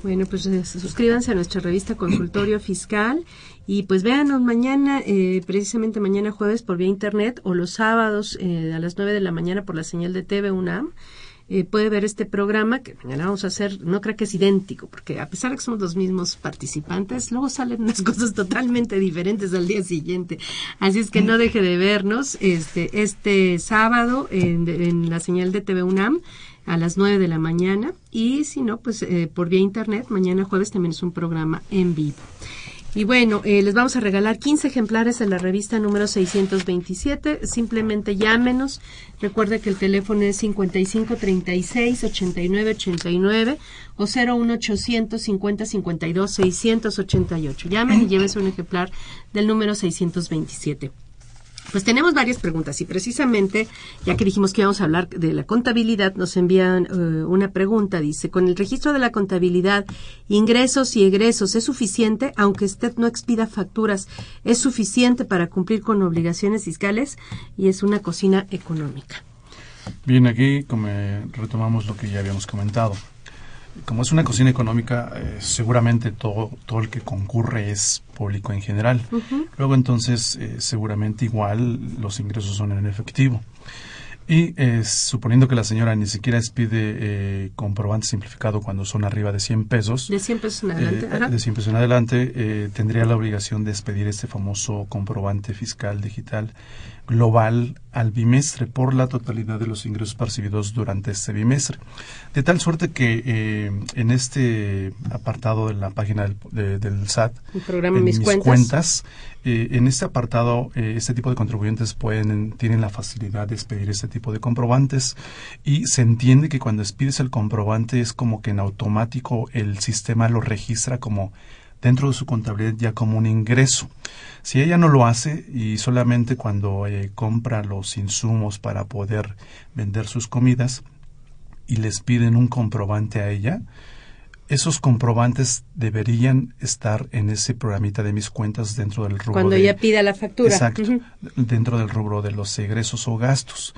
Bueno, pues eh, suscríbanse a nuestra revista Consultorio Fiscal y pues véanos mañana, eh, precisamente mañana jueves por vía internet o los sábados eh, a las 9 de la mañana por la señal de TV UNAM. puede ver este programa que mañana vamos a hacer, no creo que es idéntico, porque a pesar de que somos los mismos participantes, luego salen unas cosas totalmente diferentes al día siguiente. Así es que no deje de vernos este, este sábado en, en la señal de TV UNAM a las 9 de la mañana y si no, pues eh, por vía internet, mañana jueves también es un programa en vivo. Y bueno, eh, les vamos a regalar 15 ejemplares de la revista número 627. Simplemente llámenos. Recuerde que el teléfono es 5536-8989 o 01800 50 52 688. Llamen y llévese un ejemplar del número 627. Pues tenemos varias preguntas y precisamente, ya que dijimos que íbamos a hablar de la contabilidad, nos envían eh, una pregunta. Dice, con el registro de la contabilidad, ingresos y egresos, ¿es suficiente, aunque usted no expida facturas, es suficiente para cumplir con obligaciones fiscales? Y es una cocina económica. Bien, aquí como retomamos lo que ya habíamos comentado como es una cocina económica, eh, seguramente todo, todo el que concurre es público en general. Luego entonces, eh, seguramente igual los ingresos son en efectivo. Y eh, suponiendo que la señora ni siquiera expide comprobante simplificado cuando son arriba de 100 pesos. De 100 pesos en adelante. De 100 pesos en adelante, tendría la obligación de expedir este famoso comprobante fiscal digital global al bimestre por la totalidad de los ingresos percibidos durante este bimestre. De tal suerte que eh, en este apartado de la página del, SAT, en mis, cuentas, eh, en este apartado, eh, este tipo de contribuyentes pueden, tienen la facilidad de expedir este tipo de comprobantes y se entiende que cuando expides el comprobante es como que en automático el sistema lo registra como dentro de su contabilidad ya como un ingreso. Si ella no lo hace y solamente cuando eh, compra los insumos para poder vender sus comidas y les piden un comprobante a ella, esos comprobantes deberían estar en ese programita de mis cuentas dentro del rubro. Cuando ella pida la factura. Exacto, dentro del rubro de los egresos o gastos.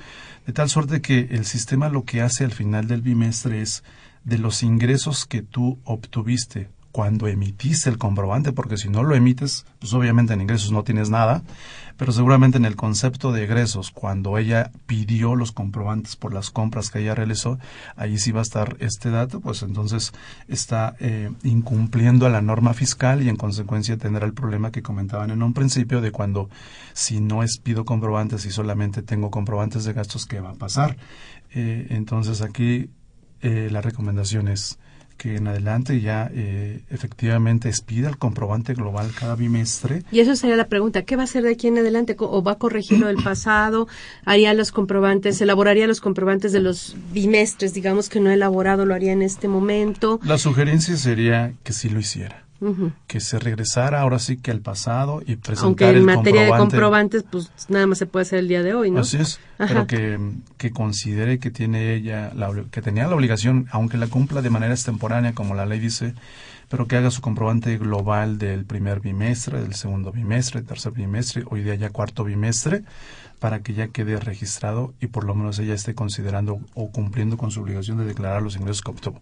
De tal suerte que el sistema lo que hace al final del bimestre es de los ingresos que tú obtuviste cuando emitiste el comprobante, porque si no lo emites, pues obviamente en ingresos no tienes nada, pero seguramente en el concepto de egresos, cuando ella pidió los comprobantes por las compras que ella realizó, ahí sí va a estar este dato, pues entonces está eh, incumpliendo a la norma fiscal y en consecuencia tendrá el problema que comentaban en un principio de cuando si no es pido comprobantes y solamente tengo comprobantes de gastos, ¿qué va a pasar? Eh, entonces aquí eh, la recomendación es que en adelante ya eh, efectivamente expida el comprobante global cada bimestre. Y eso sería la pregunta, ¿qué va a hacer de aquí en adelante? ¿O va a corregir lo del pasado? ¿Haría los comprobantes, elaboraría los comprobantes de los bimestres, digamos que no he elaborado, lo haría en este momento? La sugerencia sería que sí lo hiciera que se regresara ahora sí que al pasado y presentar Aunque en materia de comprobantes, pues nada más se puede hacer el día de hoy, ¿no? Así es, pero que, que, considere que tiene ella, la, que tenía la obligación, aunque la cumpla de manera extemporánea, como la ley dice, pero que haga su comprobante global del primer bimestre, del segundo bimestre, tercer bimestre, hoy día ya cuarto bimestre, para que ya quede registrado y por lo menos ella esté considerando o cumpliendo con su obligación de declarar los ingresos que obtuvo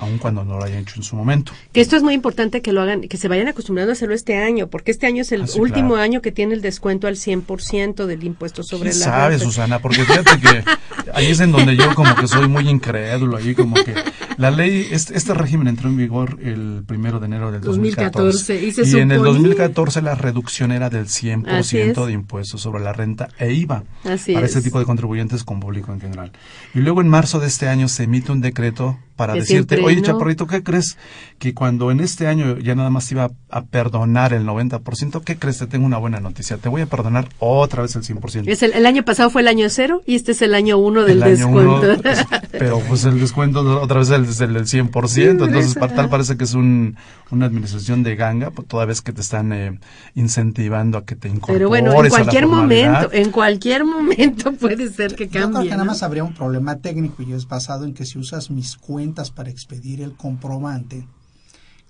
aun cuando no lo hayan hecho en su momento. Que esto es muy importante que lo hagan, que se vayan acostumbrando a hacerlo este año, porque este año es el ah, último año que tiene el descuento al 100% del impuesto sobre la sabe, Susana? Porque fíjate que ahí es en donde yo como que soy muy incrédulo, ahí como que la ley, este, este régimen entró en vigor el primero de enero del 2014. y, en el 2014 la reducción era del 100% de impuestos sobre la renta e IVA para este tipo de contribuyentes con público en general. Y luego en marzo de este año se emite un decreto para decirte, oye, Chaparrito, ¿qué crees? Que cuando en este año ya nada más iba a perdonar el 90%, ¿qué crees? Te tengo una buena noticia. Te voy a perdonar otra vez el 100%. Es el, año pasado fue el año cero y este es el año uno del descuento. Pues, pero pues el descuento otra vez es el, del 100%. entonces, tal parece que es un, una administración de ganga, pues, toda vez que te están eh, incentivando a que te incorpores Pero bueno, en cualquier momento, en cualquier momento puede ser que cambie. Yo creo que nada más habría un problema técnico y es basado en que si usas mis cuentas para expedir el comprobante,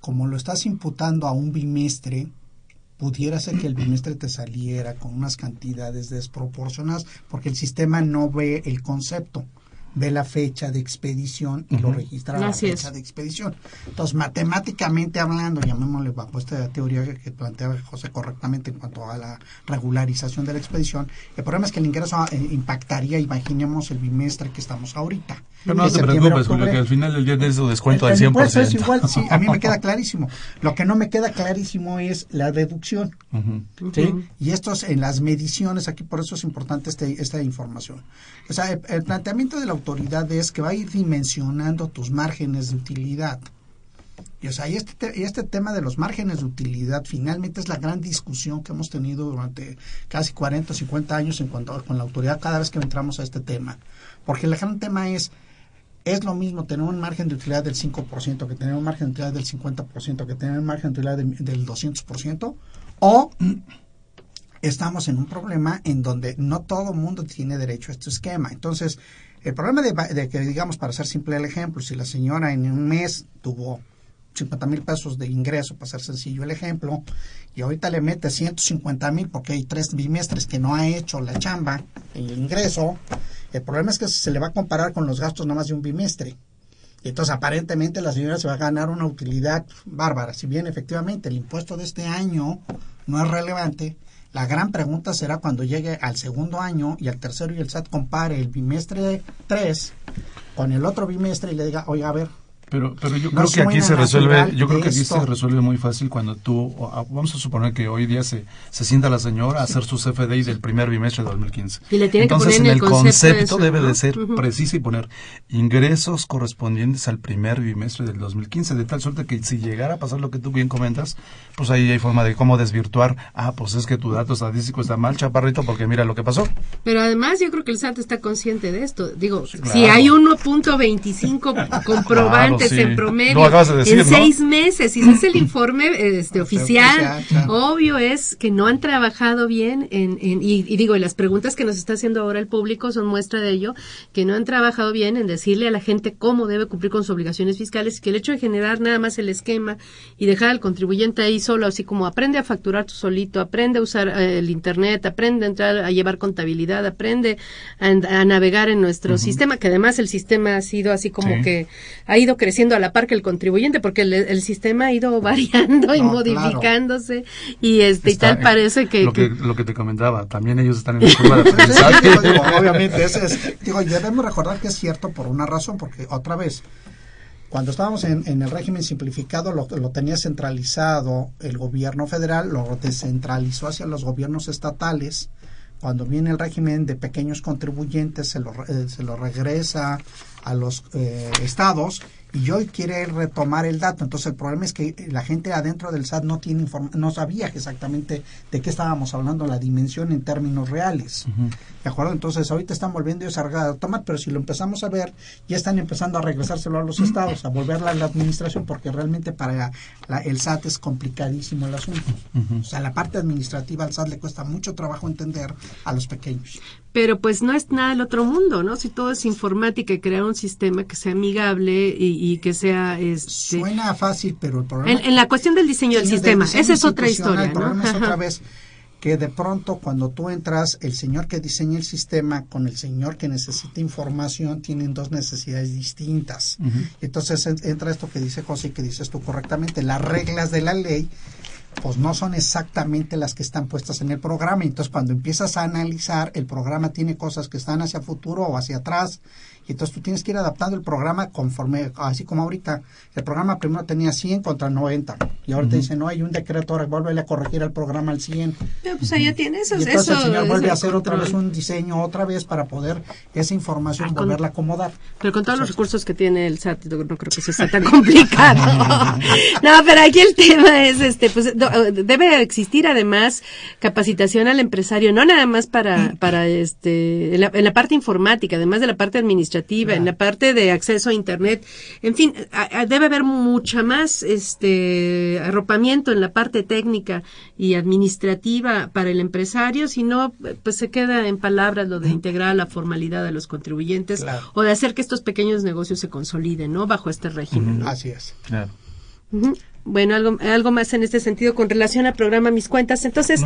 como lo estás imputando a un bimestre, pudiera ser que el bimestre te saliera con unas cantidades desproporcionadas porque el sistema no ve el concepto ve la fecha de expedición y lo registra la fecha de expedición. Entonces, matemáticamente hablando, llamémosle bajo esta teoría que plantea José correctamente en cuanto a la regularización de la expedición, el problema es que el ingreso eh, impactaría, imaginemos, el bimestre que estamos ahorita. Pero no te preocupes, Julio, que al final del día de eso descuento al 100%. es igual, sí, a mí me queda clarísimo. Lo que no me queda clarísimo es la deducción. ¿sí? Y esto es en las mediciones, aquí por eso es importante este, esta información. O sea, el, planteamiento de la autoridad es que va a ir dimensionando tus márgenes de utilidad. Y, o sea, y este, este tema de los márgenes de utilidad finalmente es la gran discusión que hemos tenido durante casi 40 o 50 años en cuanto con la autoridad cada vez que entramos a este tema. Porque el gran tema es, es lo mismo tener un margen de utilidad del 5% que tener un margen de utilidad del 50%, que tener un margen de utilidad del 200%, o estamos en un problema en donde no todo mundo tiene derecho a este esquema. Entonces, el problema de, que, digamos, para hacer simple el ejemplo, si la señora en un mes tuvo 50 mil pesos de ingreso, para ser sencillo el ejemplo, y ahorita le mete 150 mil porque hay tres bimestres que no ha hecho la chamba, el ingreso, el problema es que se le va a comparar con los gastos nomás de un bimestre. Y entonces aparentemente la señora se va a ganar una utilidad bárbara. Si bien efectivamente el impuesto de este año no es relevante, la gran pregunta será cuando llegue al segundo año y al tercero y el SAT compare el bimestre 3 con el otro bimestre y le diga, oiga, a ver, pero, pero yo creo que aquí se resuelve, yo creo que aquí se resuelve muy fácil cuando tú, vamos a suponer que hoy día se, se sienta la señora a hacer su CFDI del primer bimestre de 2015. Y le tiene Entonces, que poner en el, concepto, debe de ser preciso y poner ingresos correspondientes al primer bimestre del 2015, de tal suerte que si llegara a pasar lo que tú bien comentas, pues ahí hay forma de cómo desvirtuar, ah, pues es que tu dato estadístico está mal, chaparrito, porque mira lo que pasó. Pero además yo creo que el SAT está consciente de esto. Digo, si hay 1.25 en promedio en seis meses. Y ese es el informe este, oficial. Obvio es que no han trabajado bien en, y, digo, y las preguntas que nos está haciendo ahora el público son muestra de ello, que no han trabajado bien en decirle a la gente cómo debe cumplir con sus obligaciones fiscales, que el hecho de generar nada más el esquema y dejar al contribuyente ahí solo, así como aprende a facturar tú solito, aprende a usar eh, el internet, aprende a entrar a llevar contabilidad, aprende a, navegar en nuestro sistema, que además el sistema ha sido así como que ha ido creciendo creciendo a la par que el contribuyente, porque el, el sistema ha ido variando y No, modificándose y este y tal parece que, lo que, que- lo que te comentaba, también ellos están en la curva de aprendizaje. Digo, digo, obviamente, ese es, digo, debemos recordar que es cierto por una razón, porque otra vez, cuando estábamos en, en el régimen simplificado, lo, lo tenía centralizado el gobierno federal, lo descentralizó hacia los gobiernos estatales. Cuando viene el régimen de pequeños contribuyentes, se lo, re- eh, se lo regresa a los eh, estados y hoy quiere retomar el dato. Entonces el problema es que la gente adentro del SAT no tiene no sabía exactamente de qué estábamos hablando, la dimensión en términos reales. ¿De acuerdo? Entonces ahorita están volviendo ellos a tomar, pero si lo empezamos a ver, ya están empezando a regresárselo a los estados, a volverla a la administración, porque realmente para la- el SAT es complicadísimo el asunto. O sea, la parte administrativa al SAT le cuesta mucho trabajo entender a los pequeños. Pero pues no es nada del otro mundo, ¿no? Si todo es informática y crear un sistema que sea amigable y, y que sea este Suena fácil, pero el problema... en, en la cuestión del diseño del sistema, diseño esa es otra historia, El problema ¿no? es otra vez que de pronto cuando tú entras, el señor que diseña el sistema con el señor que necesita información tienen dos necesidades distintas. Entonces en- entra esto que dice José y que dices tú correctamente, las reglas de la ley pues no son exactamente las que están puestas en el programa. Entonces, cuando empiezas a analizar, el programa tiene cosas que están hacia futuro o hacia atrás. Y entonces tú tienes que ir adaptando el programa conforme, así como ahorita, el programa primero tenía 100 contra 90. Y ahora te Ujú. dice, no, hay un decreto, ahora vuelve a corregir el programa al 100. Pero, pues ahí ya tiene eso, Y entonces eso el señor vuelve el a hacer otra vez un diseño, otra vez, para poder esa información Ay, con- volverla a acomodar. Pero con todos los recursos que tiene el SAT, no no creo que eso sea tan complicado. no, pero aquí el tema es, este, pues, debe existir además capacitación al empresario, no nada más para, para este, en la, en la parte informática, además de la parte administrativa, en la parte de acceso a Internet, en fin, a- a- debe haber mucha más, este, arropamiento en la parte técnica y administrativa para el empresario, si no, pues se queda en palabras lo de integrar la formalidad de los contribuyentes Claro. o de hacer que estos pequeños negocios se consoliden, ¿no? Bajo este régimen. ¿no? Así es. Claro. Bueno, algo, algo más en este sentido con relación al programa Mis Cuentas. Entonces,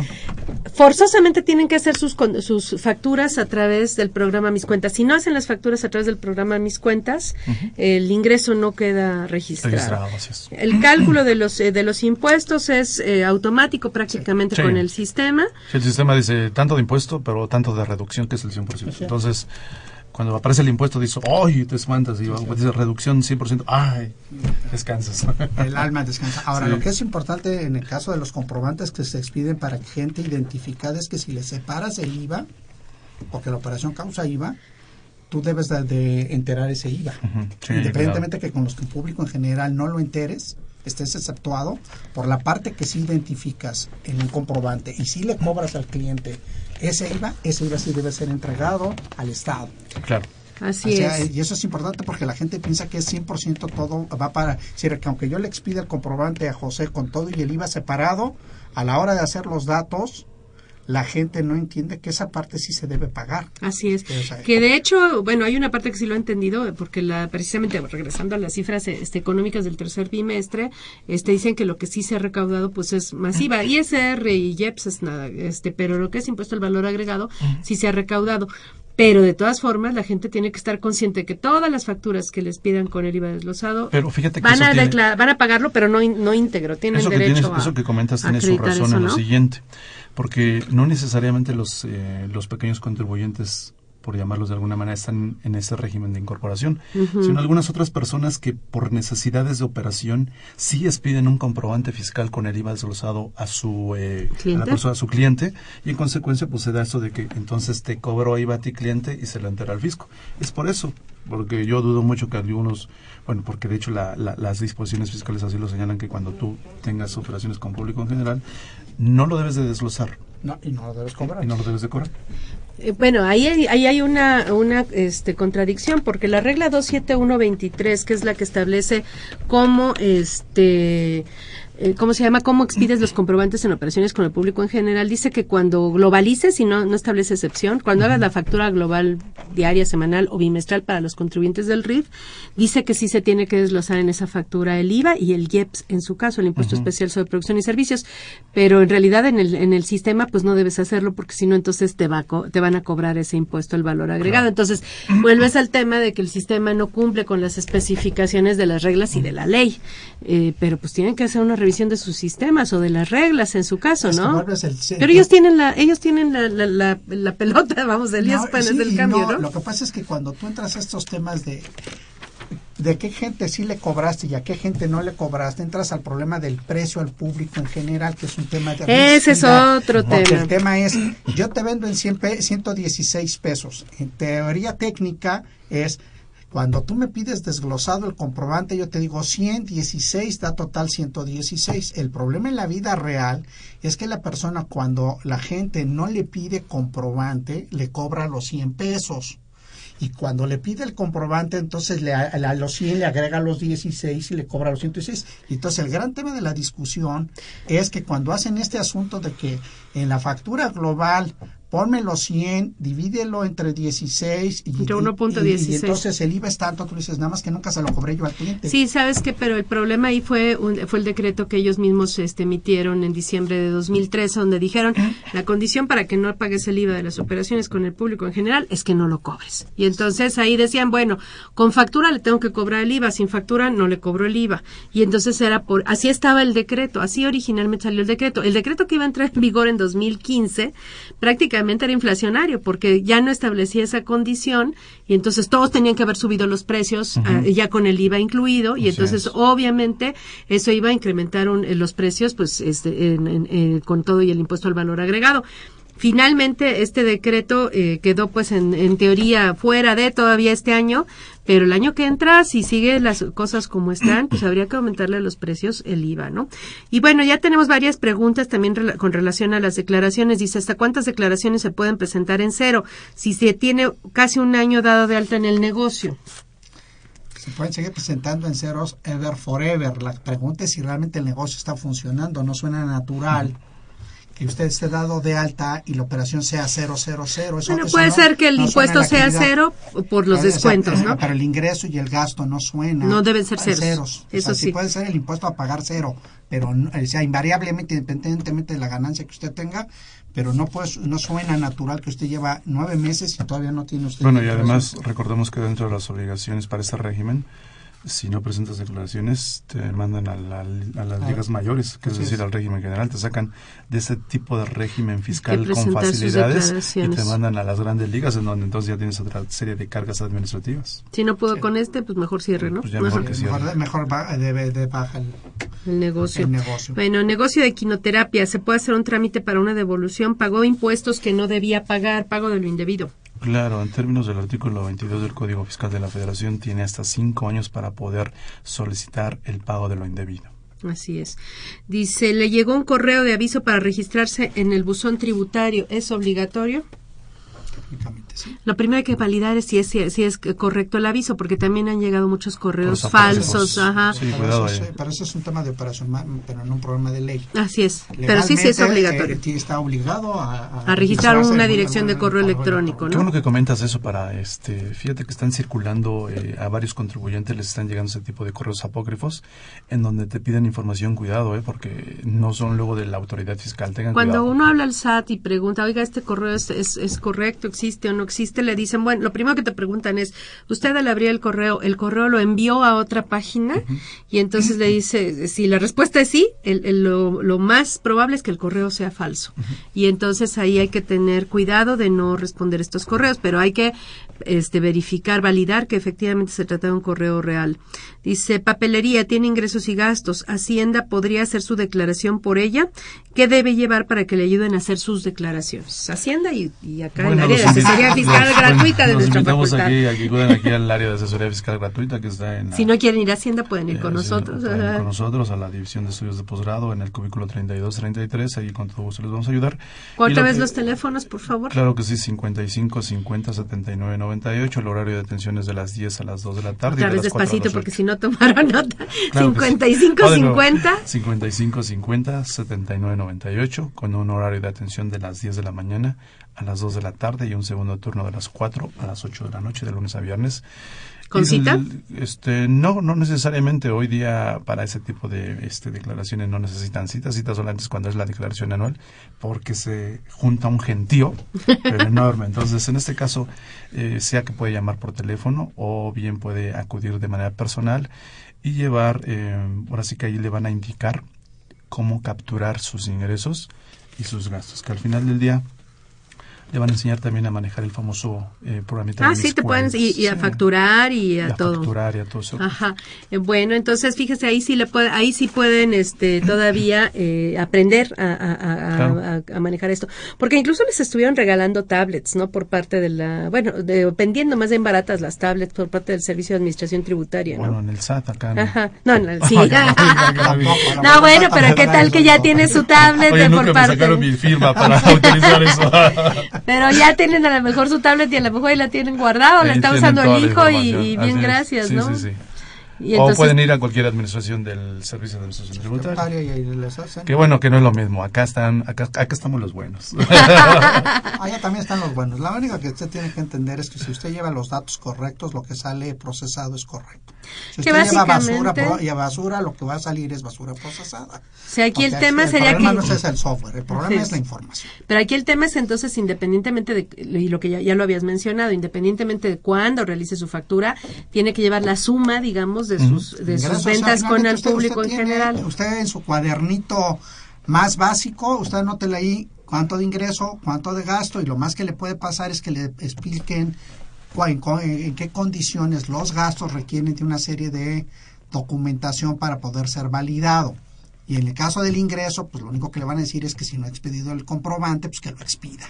forzosamente tienen que hacer sus, sus facturas a través del programa Mis Cuentas. Si no hacen las facturas a través del programa Mis Cuentas, el ingreso no queda registrado. Registrado, así es. El cálculo de los, eh, de los impuestos es eh, automático prácticamente Sí. con el sistema. Si el sistema dice tanto de impuesto, pero tanto de reducción, que es el 100%. Entonces, cuando aparece el impuesto, dice, ¡ay! Te espantas. Y dice reducción 100%, ¡ay! Descansas. El alma descansa. Ahora, Sí. lo que es importante en el caso de los comprobantes que se expiden para gente identificada es que si le separas el IVA, porque la operación causa IVA, tú debes de, de enterar ese IVA. Sí, Independientemente que con los que el público en general no lo enteres, estés exceptuado por la parte que sí identificas en un comprobante y si le cobras al cliente ese IVA, ese IVA sí debe ser entregado al Estado. Claro. Así O sea, es. Y eso es importante porque la gente piensa que es 100% todo va para... Decir, que aunque yo le expida el comprobante a José con todo y el IVA separado, a la hora de hacer los datos, la gente no entiende que esa parte sí se debe pagar. Así es. Que de hecho, bueno, hay una parte que sí lo he entendido, porque la, precisamente regresando a las cifras este, económicas del tercer bimestre, este, dicen que lo que sí se ha recaudado pues es masiva. ISR y IEPS es nada, este, pero lo que es impuesto al valor agregado sí se ha recaudado. Pero de todas formas, la gente tiene que estar consciente de que todas las facturas que les pidan con el IVA desglosado Pero fíjate que van, a tiene- van a pagarlo, pero no, no íntegro. Tienen eso que, derecho tienes- a eso que comentas tiene su razón eso, en lo siguiente, porque no necesariamente los, eh, los pequeños contribuyentes, por llamarlos de alguna manera, están en ese régimen de incorporación, sino algunas otras personas que por necesidades de operación sí expiden un comprobante fiscal con el IVA desglosado a su, eh, a la ¿Cliente? persona, a su cliente, y en consecuencia pues se da eso de que entonces te cobro IVA a ti cliente y se lo entera al fisco. Es por eso, porque yo dudo mucho que algunos, bueno, porque de hecho la- la- las disposiciones fiscales así lo señalan que cuando tú tengas operaciones con público en general, no lo debes de desglosar No, y no lo debes cobrar. y no lo debes de cobrar. Eh, Bueno, ahí hay, ahí hay una, una este, contradicción, porque la regla 27123, que es la que establece cómo este, eh, ¿cómo se llama? ¿Cómo expides los comprobantes en operaciones con el público en general? Dice que cuando globalices y no, no establece excepción, cuando hagas la factura global diaria, semanal o bimestral para los contribuyentes del RIF, dice que sí se tiene que desglosar en esa factura el IVA y el IEPS, en su caso, el Impuesto Especial sobre Producción y Servicios, pero en realidad en el, en el sistema pues no debes hacerlo porque si no entonces te, va te van a cobrar ese impuesto, el valor agregado. Entonces vuelves al tema de que el sistema no cumple con las especificaciones de las reglas y de la ley, eh, pero pues tienen que hacer una revisión de sus sistemas o de las reglas en su caso, ¿no? Pero ellos tienen la, ellos tienen la, la, la, pelota, vamos, del no, sí, del cambio, no, Lo que pasa es que cuando tú entras a estos temas de de qué gente sí le cobraste y a qué gente no le cobraste, entras al problema del precio al público en general, que es un tema de... Ese es otro tema. El tema es, yo te vendo en 100 pe 116 pesos. En teoría técnica es cuando tú me pides desglosado el comprobante, yo te digo 116, da total 116. El problema en la vida real es que la persona cuando la gente no le pide comprobante, le cobra los 100 pesos. Y cuando le pide el comprobante, entonces le, a, los 100 le agrega los 16 y le cobra los 116. Entonces el gran tema de la discusión es que cuando hacen este asunto de que en la factura global ponme los 100, divídelo entre 16 y, entre 1.16. Y, entonces el IVA es tanto, tú dices, nada más que nunca se lo cobré yo al cliente. Sí, sabes que, pero el problema ahí fue fue el decreto que ellos mismos este, emitieron en diciembre de 2013, donde dijeron la condición para que no pagues el IVA de las operaciones con el público en general es que no lo cobres. Y entonces ahí decían, bueno, con factura le tengo que cobrar el IVA, sin factura no le cobro el IVA. Y entonces era por, así estaba el decreto, así originalmente salió el decreto. El decreto que iba a entrar en vigor en 2015 prácticamente era inflacionario porque ya no establecía esa condición y entonces todos tenían que haber subido los precios ah, ya con el IVA incluido y entonces obviamente eso iba a incrementar los precios pues este, eh, con todo y el impuesto al valor agregado. Finalmente, este decreto eh, quedó, pues, en, en, teoría fuera de todavía este año, pero el año que entra, si sigue las cosas como están, pues habría que aumentarle los precios el IVA, ¿no? Y bueno, ya tenemos varias preguntas también con relación a las declaraciones. Dice, ¿hasta cuántas declaraciones se pueden presentar en cero? Si se tiene casi un año dado de alta en el negocio se pueden seguir presentando en ceros ever forever. La pregunta es si realmente el negocio está funcionando, no suena natural que usted esté dado de alta y la operación sea 000. Eso, bueno, puede ser que el impuesto sea cero por los descuentos, ¿no? Pero el ingreso y el gasto no suena. No deben ser ceros. Eso sí. puede ser el impuesto a pagar cero, pero o sea, invariablemente, independientemente de la ganancia que usted tenga, pero no pues no suena natural que usted lleva nueve meses y todavía no tiene usted. Bueno, y además recordemos que dentro de las obligaciones para este régimen si no presentas declaraciones, te mandan a, las ah, ligas mayores, que es decir, al régimen general, te sacan de ese tipo de régimen fiscal con facilidades y te mandan a las grandes ligas, en donde entonces ya tienes otra serie de cargas administrativas. Si no puedo con este, pues mejor cierre, ¿no? Pues mejor, que cierre. mejor, de, de baja el, negocio. Bueno, negocio de quinoterapia, se puede hacer un trámite para una devolución, pagó impuestos que no debía pagar, pago de lo indebido. Claro, en términos del artículo 22 del Código Fiscal de la Federación, tiene hasta cinco años para poder solicitar el pago de lo indebido. Así es. Dice, le llegó un correo de aviso para registrarse en el buzón tributario. ¿Es obligatorio? Lo primero hay que validar es si es, si es correcto el aviso, porque también han llegado muchos correos falsos. Ajá. Sí, cuidado eso, Pero eso es un tema de operación, pero no un problema de ley. Así es. Pero sí, sí es obligatorio. Eh, está obligado a, a, registrar una dirección de correo electrónico. ¿no? Qué bueno que comentas eso para, este, fíjate que están circulando eh, a varios contribuyentes, les están llegando ese tipo de correos apócrifos, en donde te piden información, cuidado, eh, porque no son luego de la autoridad fiscal. Tengan Cuando uno habla al SAT y pregunta, oiga, este correo es, es, es correcto, existe o no existe, le dicen, bueno, lo primero que te preguntan es, usted al abrir el correo, el correo lo envió a otra página y entonces le dice, si la respuesta es sí, el, lo, lo, más probable es que el correo sea falso. Y entonces ahí hay que tener cuidado de no responder estos correos, pero hay que este, verificar, validar que efectivamente se trata de un correo real. Dice, papelería, tiene ingresos y gastos. Hacienda podría hacer su declaración por ella. ¿Qué debe llevar para que le ayuden a hacer sus declaraciones? Hacienda y, y acá Bueno, el área de asesoría fiscal los- gratuita de los nuestra facultad. aquí, aquí, acuden aquí al área de asesoría fiscal gratuita que está en la- Si no quieren ir a Hacienda, pueden ir Eh, con nosotros. pueden ir con nosotros a la división de estudios de posgrado en el cubículo 32-33, ahí con todo gusto les vamos a ayudar. Otra lo vez que- los teléfonos, por favor. Claro que sí, 55 50 79 98, el horario de atención es de las 10 a las 2 de la tarde. Otra de vez las 4 a despacito porque 8. si no tomaron nota. Claro que sí. 55 Va de nuevo. 50 55 50 79 98 con un horario de atención de las 10 de la mañana a las 2 de la tarde y un segundo turno de las 4 a las 8 de la noche de lunes a viernes. ¿Con Y cita? Este, no, no necesariamente. Hoy día para ese tipo de este, declaraciones no necesitan citas. Citas solamente es cuando es la declaración anual porque se junta un gentío pero enorme. Entonces, en este caso, eh, sea que puede llamar por teléfono o bien puede acudir de manera personal y llevar, eh, ahora sí que ahí le van a indicar cómo capturar sus ingresos y sus gastos, que al final del día le van a enseñar también a manejar el famoso eh, programita de Ah, sí, te pueden, y, y a Sí. facturar y a, Y a todo. facturar y a todo eso. Ajá. Eh, bueno, entonces fíjese ahí sí le puede, ahí sí pueden, este, todavía eh, aprender a, a- a- Claro. manejar esto, porque incluso les estuvieron regalando tablets, ¿no? Por parte de la, bueno, de, vendiendo más bien baratas las tablets por parte del Servicio de Administración Tributaria, Bueno, ¿no? en el SAT acá. ¿no? Ajá. No, no, sí. Tampoco, no, bueno, pero qué tal que ya tiene su tablet Oye, de nunca por me parte. sacaron mi firma para eso. Pero ya tienen a lo mejor su tablet y a lo mejor ahí la tienen guardada o la está usando el hijo y, y Así bien es. gracias, Sí, ¿no? sí, sí. Y o pueden ir a cualquier administración del Servicio de Administración Tributaria. Y ahí les hacen. Que bueno, que no es lo mismo. Acá están, acá, acá estamos los buenos. Allá también están los buenos. La única que usted tiene que entender es que si usted lleva los datos correctos, lo que sale procesado es correcto. Si Que usted lleva basura, y a basura, lo que va a salir es basura procesada. O sea, aquí el Porque tema el sería problema que... no es el software, el problema es. la información. Pero aquí el tema es entonces, independientemente de, y lo que ya, ya lo habías mencionado, independientemente de cuándo realice su factura, tiene que llevar la suma, digamos, de sus, de Ingresos, sus o sea, ventas con el usted- público usted en general. Usted en su cuadernito más básico, usted anótele ahí cuánto de ingreso, cuánto de gasto y lo más que le puede pasar es que le expliquen en, en qué condiciones los gastos requieren de una serie de documentación para poder ser validado. Y en el caso del ingreso, pues lo único que le van a decir es que si no ha expedido el comprobante, pues que lo expida.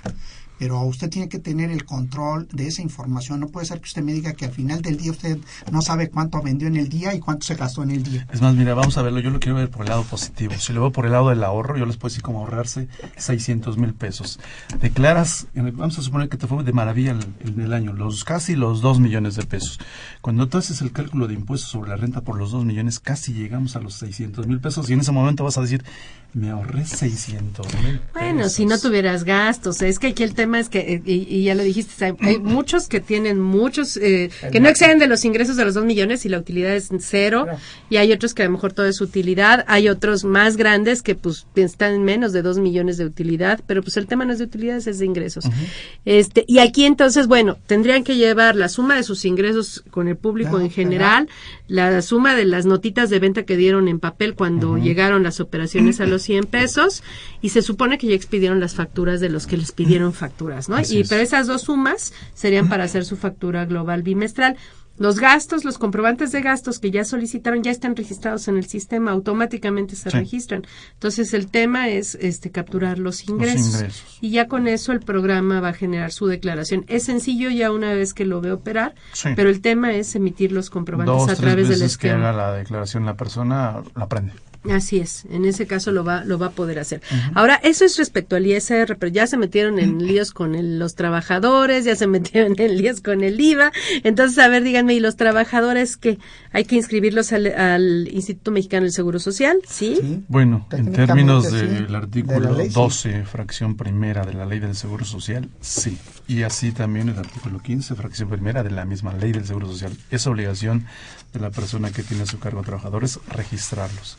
Pero usted tiene que tener el control de esa información. No puede ser que usted me diga que al final del día usted no sabe cuánto vendió en el día y cuánto se gastó en el día. Es más, mira, vamos a verlo. Yo lo quiero ver por el lado positivo. Si lo veo por el lado del ahorro, yo les puedo decir cómo ahorrarse 600 mil pesos. Declaras, eh, vamos a suponer que te fue de maravilla el, el- el año, los casi los 2 millones de pesos. Cuando tú haces el cálculo de impuestos sobre la renta por los 2 millones, casi llegamos a los 600 mil pesos. Y en ese momento vas a decir, me ahorré 600 mil Bueno, si no tuvieras gastos, es que aquí el tema es que, eh, y, y ya lo dijiste, hay, hay muchos que tienen muchos, eh, que no exceden de los ingresos de los dos millones y la utilidad es cero, y hay otros que a lo mejor todo es utilidad, hay otros más grandes que pues están en menos de dos millones de utilidad, pero pues el tema no es de utilidades, es de ingresos. Este, y aquí entonces, bueno, tendrían que llevar la suma de sus ingresos con el público Ya, en general, la suma de las notitas de venta que dieron en papel cuando llegaron las operaciones a los 100 pesos y se supone que ya expidieron las facturas de los que les pidieron facturas, ¿no? Así y es. pero esas dos sumas serían para hacer su factura global bimestral. Los gastos, los comprobantes de gastos que ya solicitaron ya están registrados en el sistema, automáticamente se Sí. registran. Entonces el tema es este capturar los ingresos. ingresos. Y ya con eso el programa va a generar su declaración. Es sencillo ya una vez que lo ve operar, Sí. pero el tema es emitir los comprobantes Dos, a tres través del veces que esquema. haga la declaración la persona, la aprende. Así es, en ese caso lo va, lo va a poder hacer. Ahora, eso es respecto al ISR, pero ya se metieron en líos con el- los trabajadores, ya se metieron en líos con el IVA. Entonces, a ver, díganme, ¿y los trabajadores que hay que inscribirlos al, al Instituto Mexicano del Seguro Social? ¿Sí? Bueno, en términos sí, del de artículo ley, sí. 12, fracción primera de la ley del Seguro Social, sí. Y así también el artículo 15, fracción primera de la misma ley del Seguro Social. Es obligación de la persona que tiene a su cargo trabajadores registrarlos.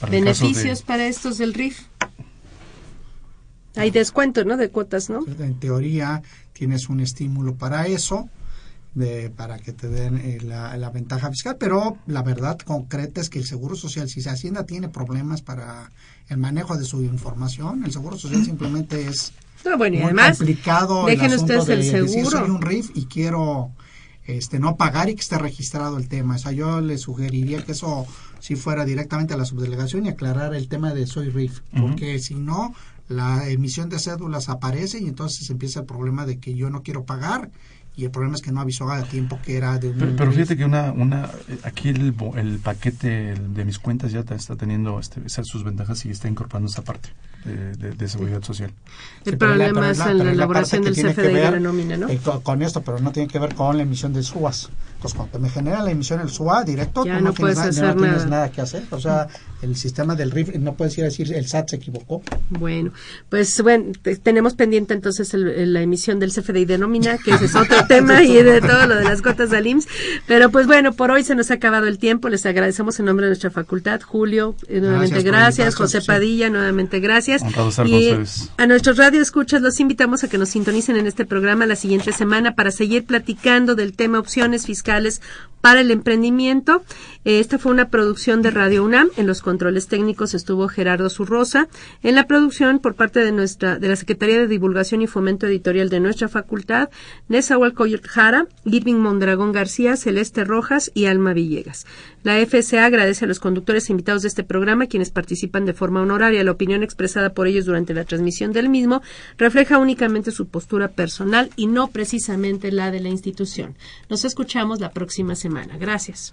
Para de- Beneficios para estos del RIF. Hay descuento, ¿no? De cuotas, ¿no? En teoría tienes un estímulo para eso, de, para que te den eh, la, la ventaja fiscal, pero la verdad concreta es que el Seguro Social, si Hacienda tiene problemas para el manejo de su información, el Seguro Social simplemente es No, bueno, y muy además, complicado el dejen asunto ustedes el de seguro. soy un RIF y quiero este no pagar y que esté registrado el tema. O sea, yo le sugeriría que eso si fuera directamente a la subdelegación y aclarar el tema de Soy RIF, porque si no, la emisión de cédulas aparece y entonces empieza el problema de que yo no quiero pagar y el problema es que no avisó a tiempo que era de un... Pero, fíjate que una, una aquí el, el paquete de mis cuentas ya está teniendo este, sus ventajas y está incorporando esa parte de, de, seguridad social. El problema es en la, elaboración del CFDI de la nómina, ¿no? Eh, con, esto, pero no tiene que ver con la emisión del SUAS. Entonces, cuando me genera la emisión del SUA directo, ya no, puedes tienes, hacer no nada. nada que hacer. O sea, el sistema del RIF, no puedes ir a decir el SAT se equivocó. Bueno, pues bueno, tenemos pendiente entonces la emisión del CFDI de nómina, que ese es otro tema, y de todo lo de las gotas de IMSS. Pero pues bueno, por hoy se nos ha acabado el tiempo. Les agradecemos en nombre de nuestra facultad. Julio, eh, nuevamente gracias. José Padilla, nuevamente gracias. Y a nuestros radio escuchas los invitamos a que nos sintonicen en este programa la siguiente semana para seguir platicando del tema opciones fiscales para el emprendimiento. Eh, esta fue una producción de Radio UNAM. En los controles técnicos estuvo Gerardo Zurrosa. En la producción, por parte de nuestra, de la Secretaría de Divulgación y Fomento Editorial de nuestra facultad, Nezahualcóyotl Jara, Irving Mondragón García, Celeste Rojas y Alma Villegas. La FSA agradece a los conductores invitados de este programa, quienes participan de forma honoraria. La opinión expresada por ellos durante la transmisión del mismo refleja únicamente su postura personal y no precisamente la de la institución. Nos escuchamos la próxima semana. Gracias.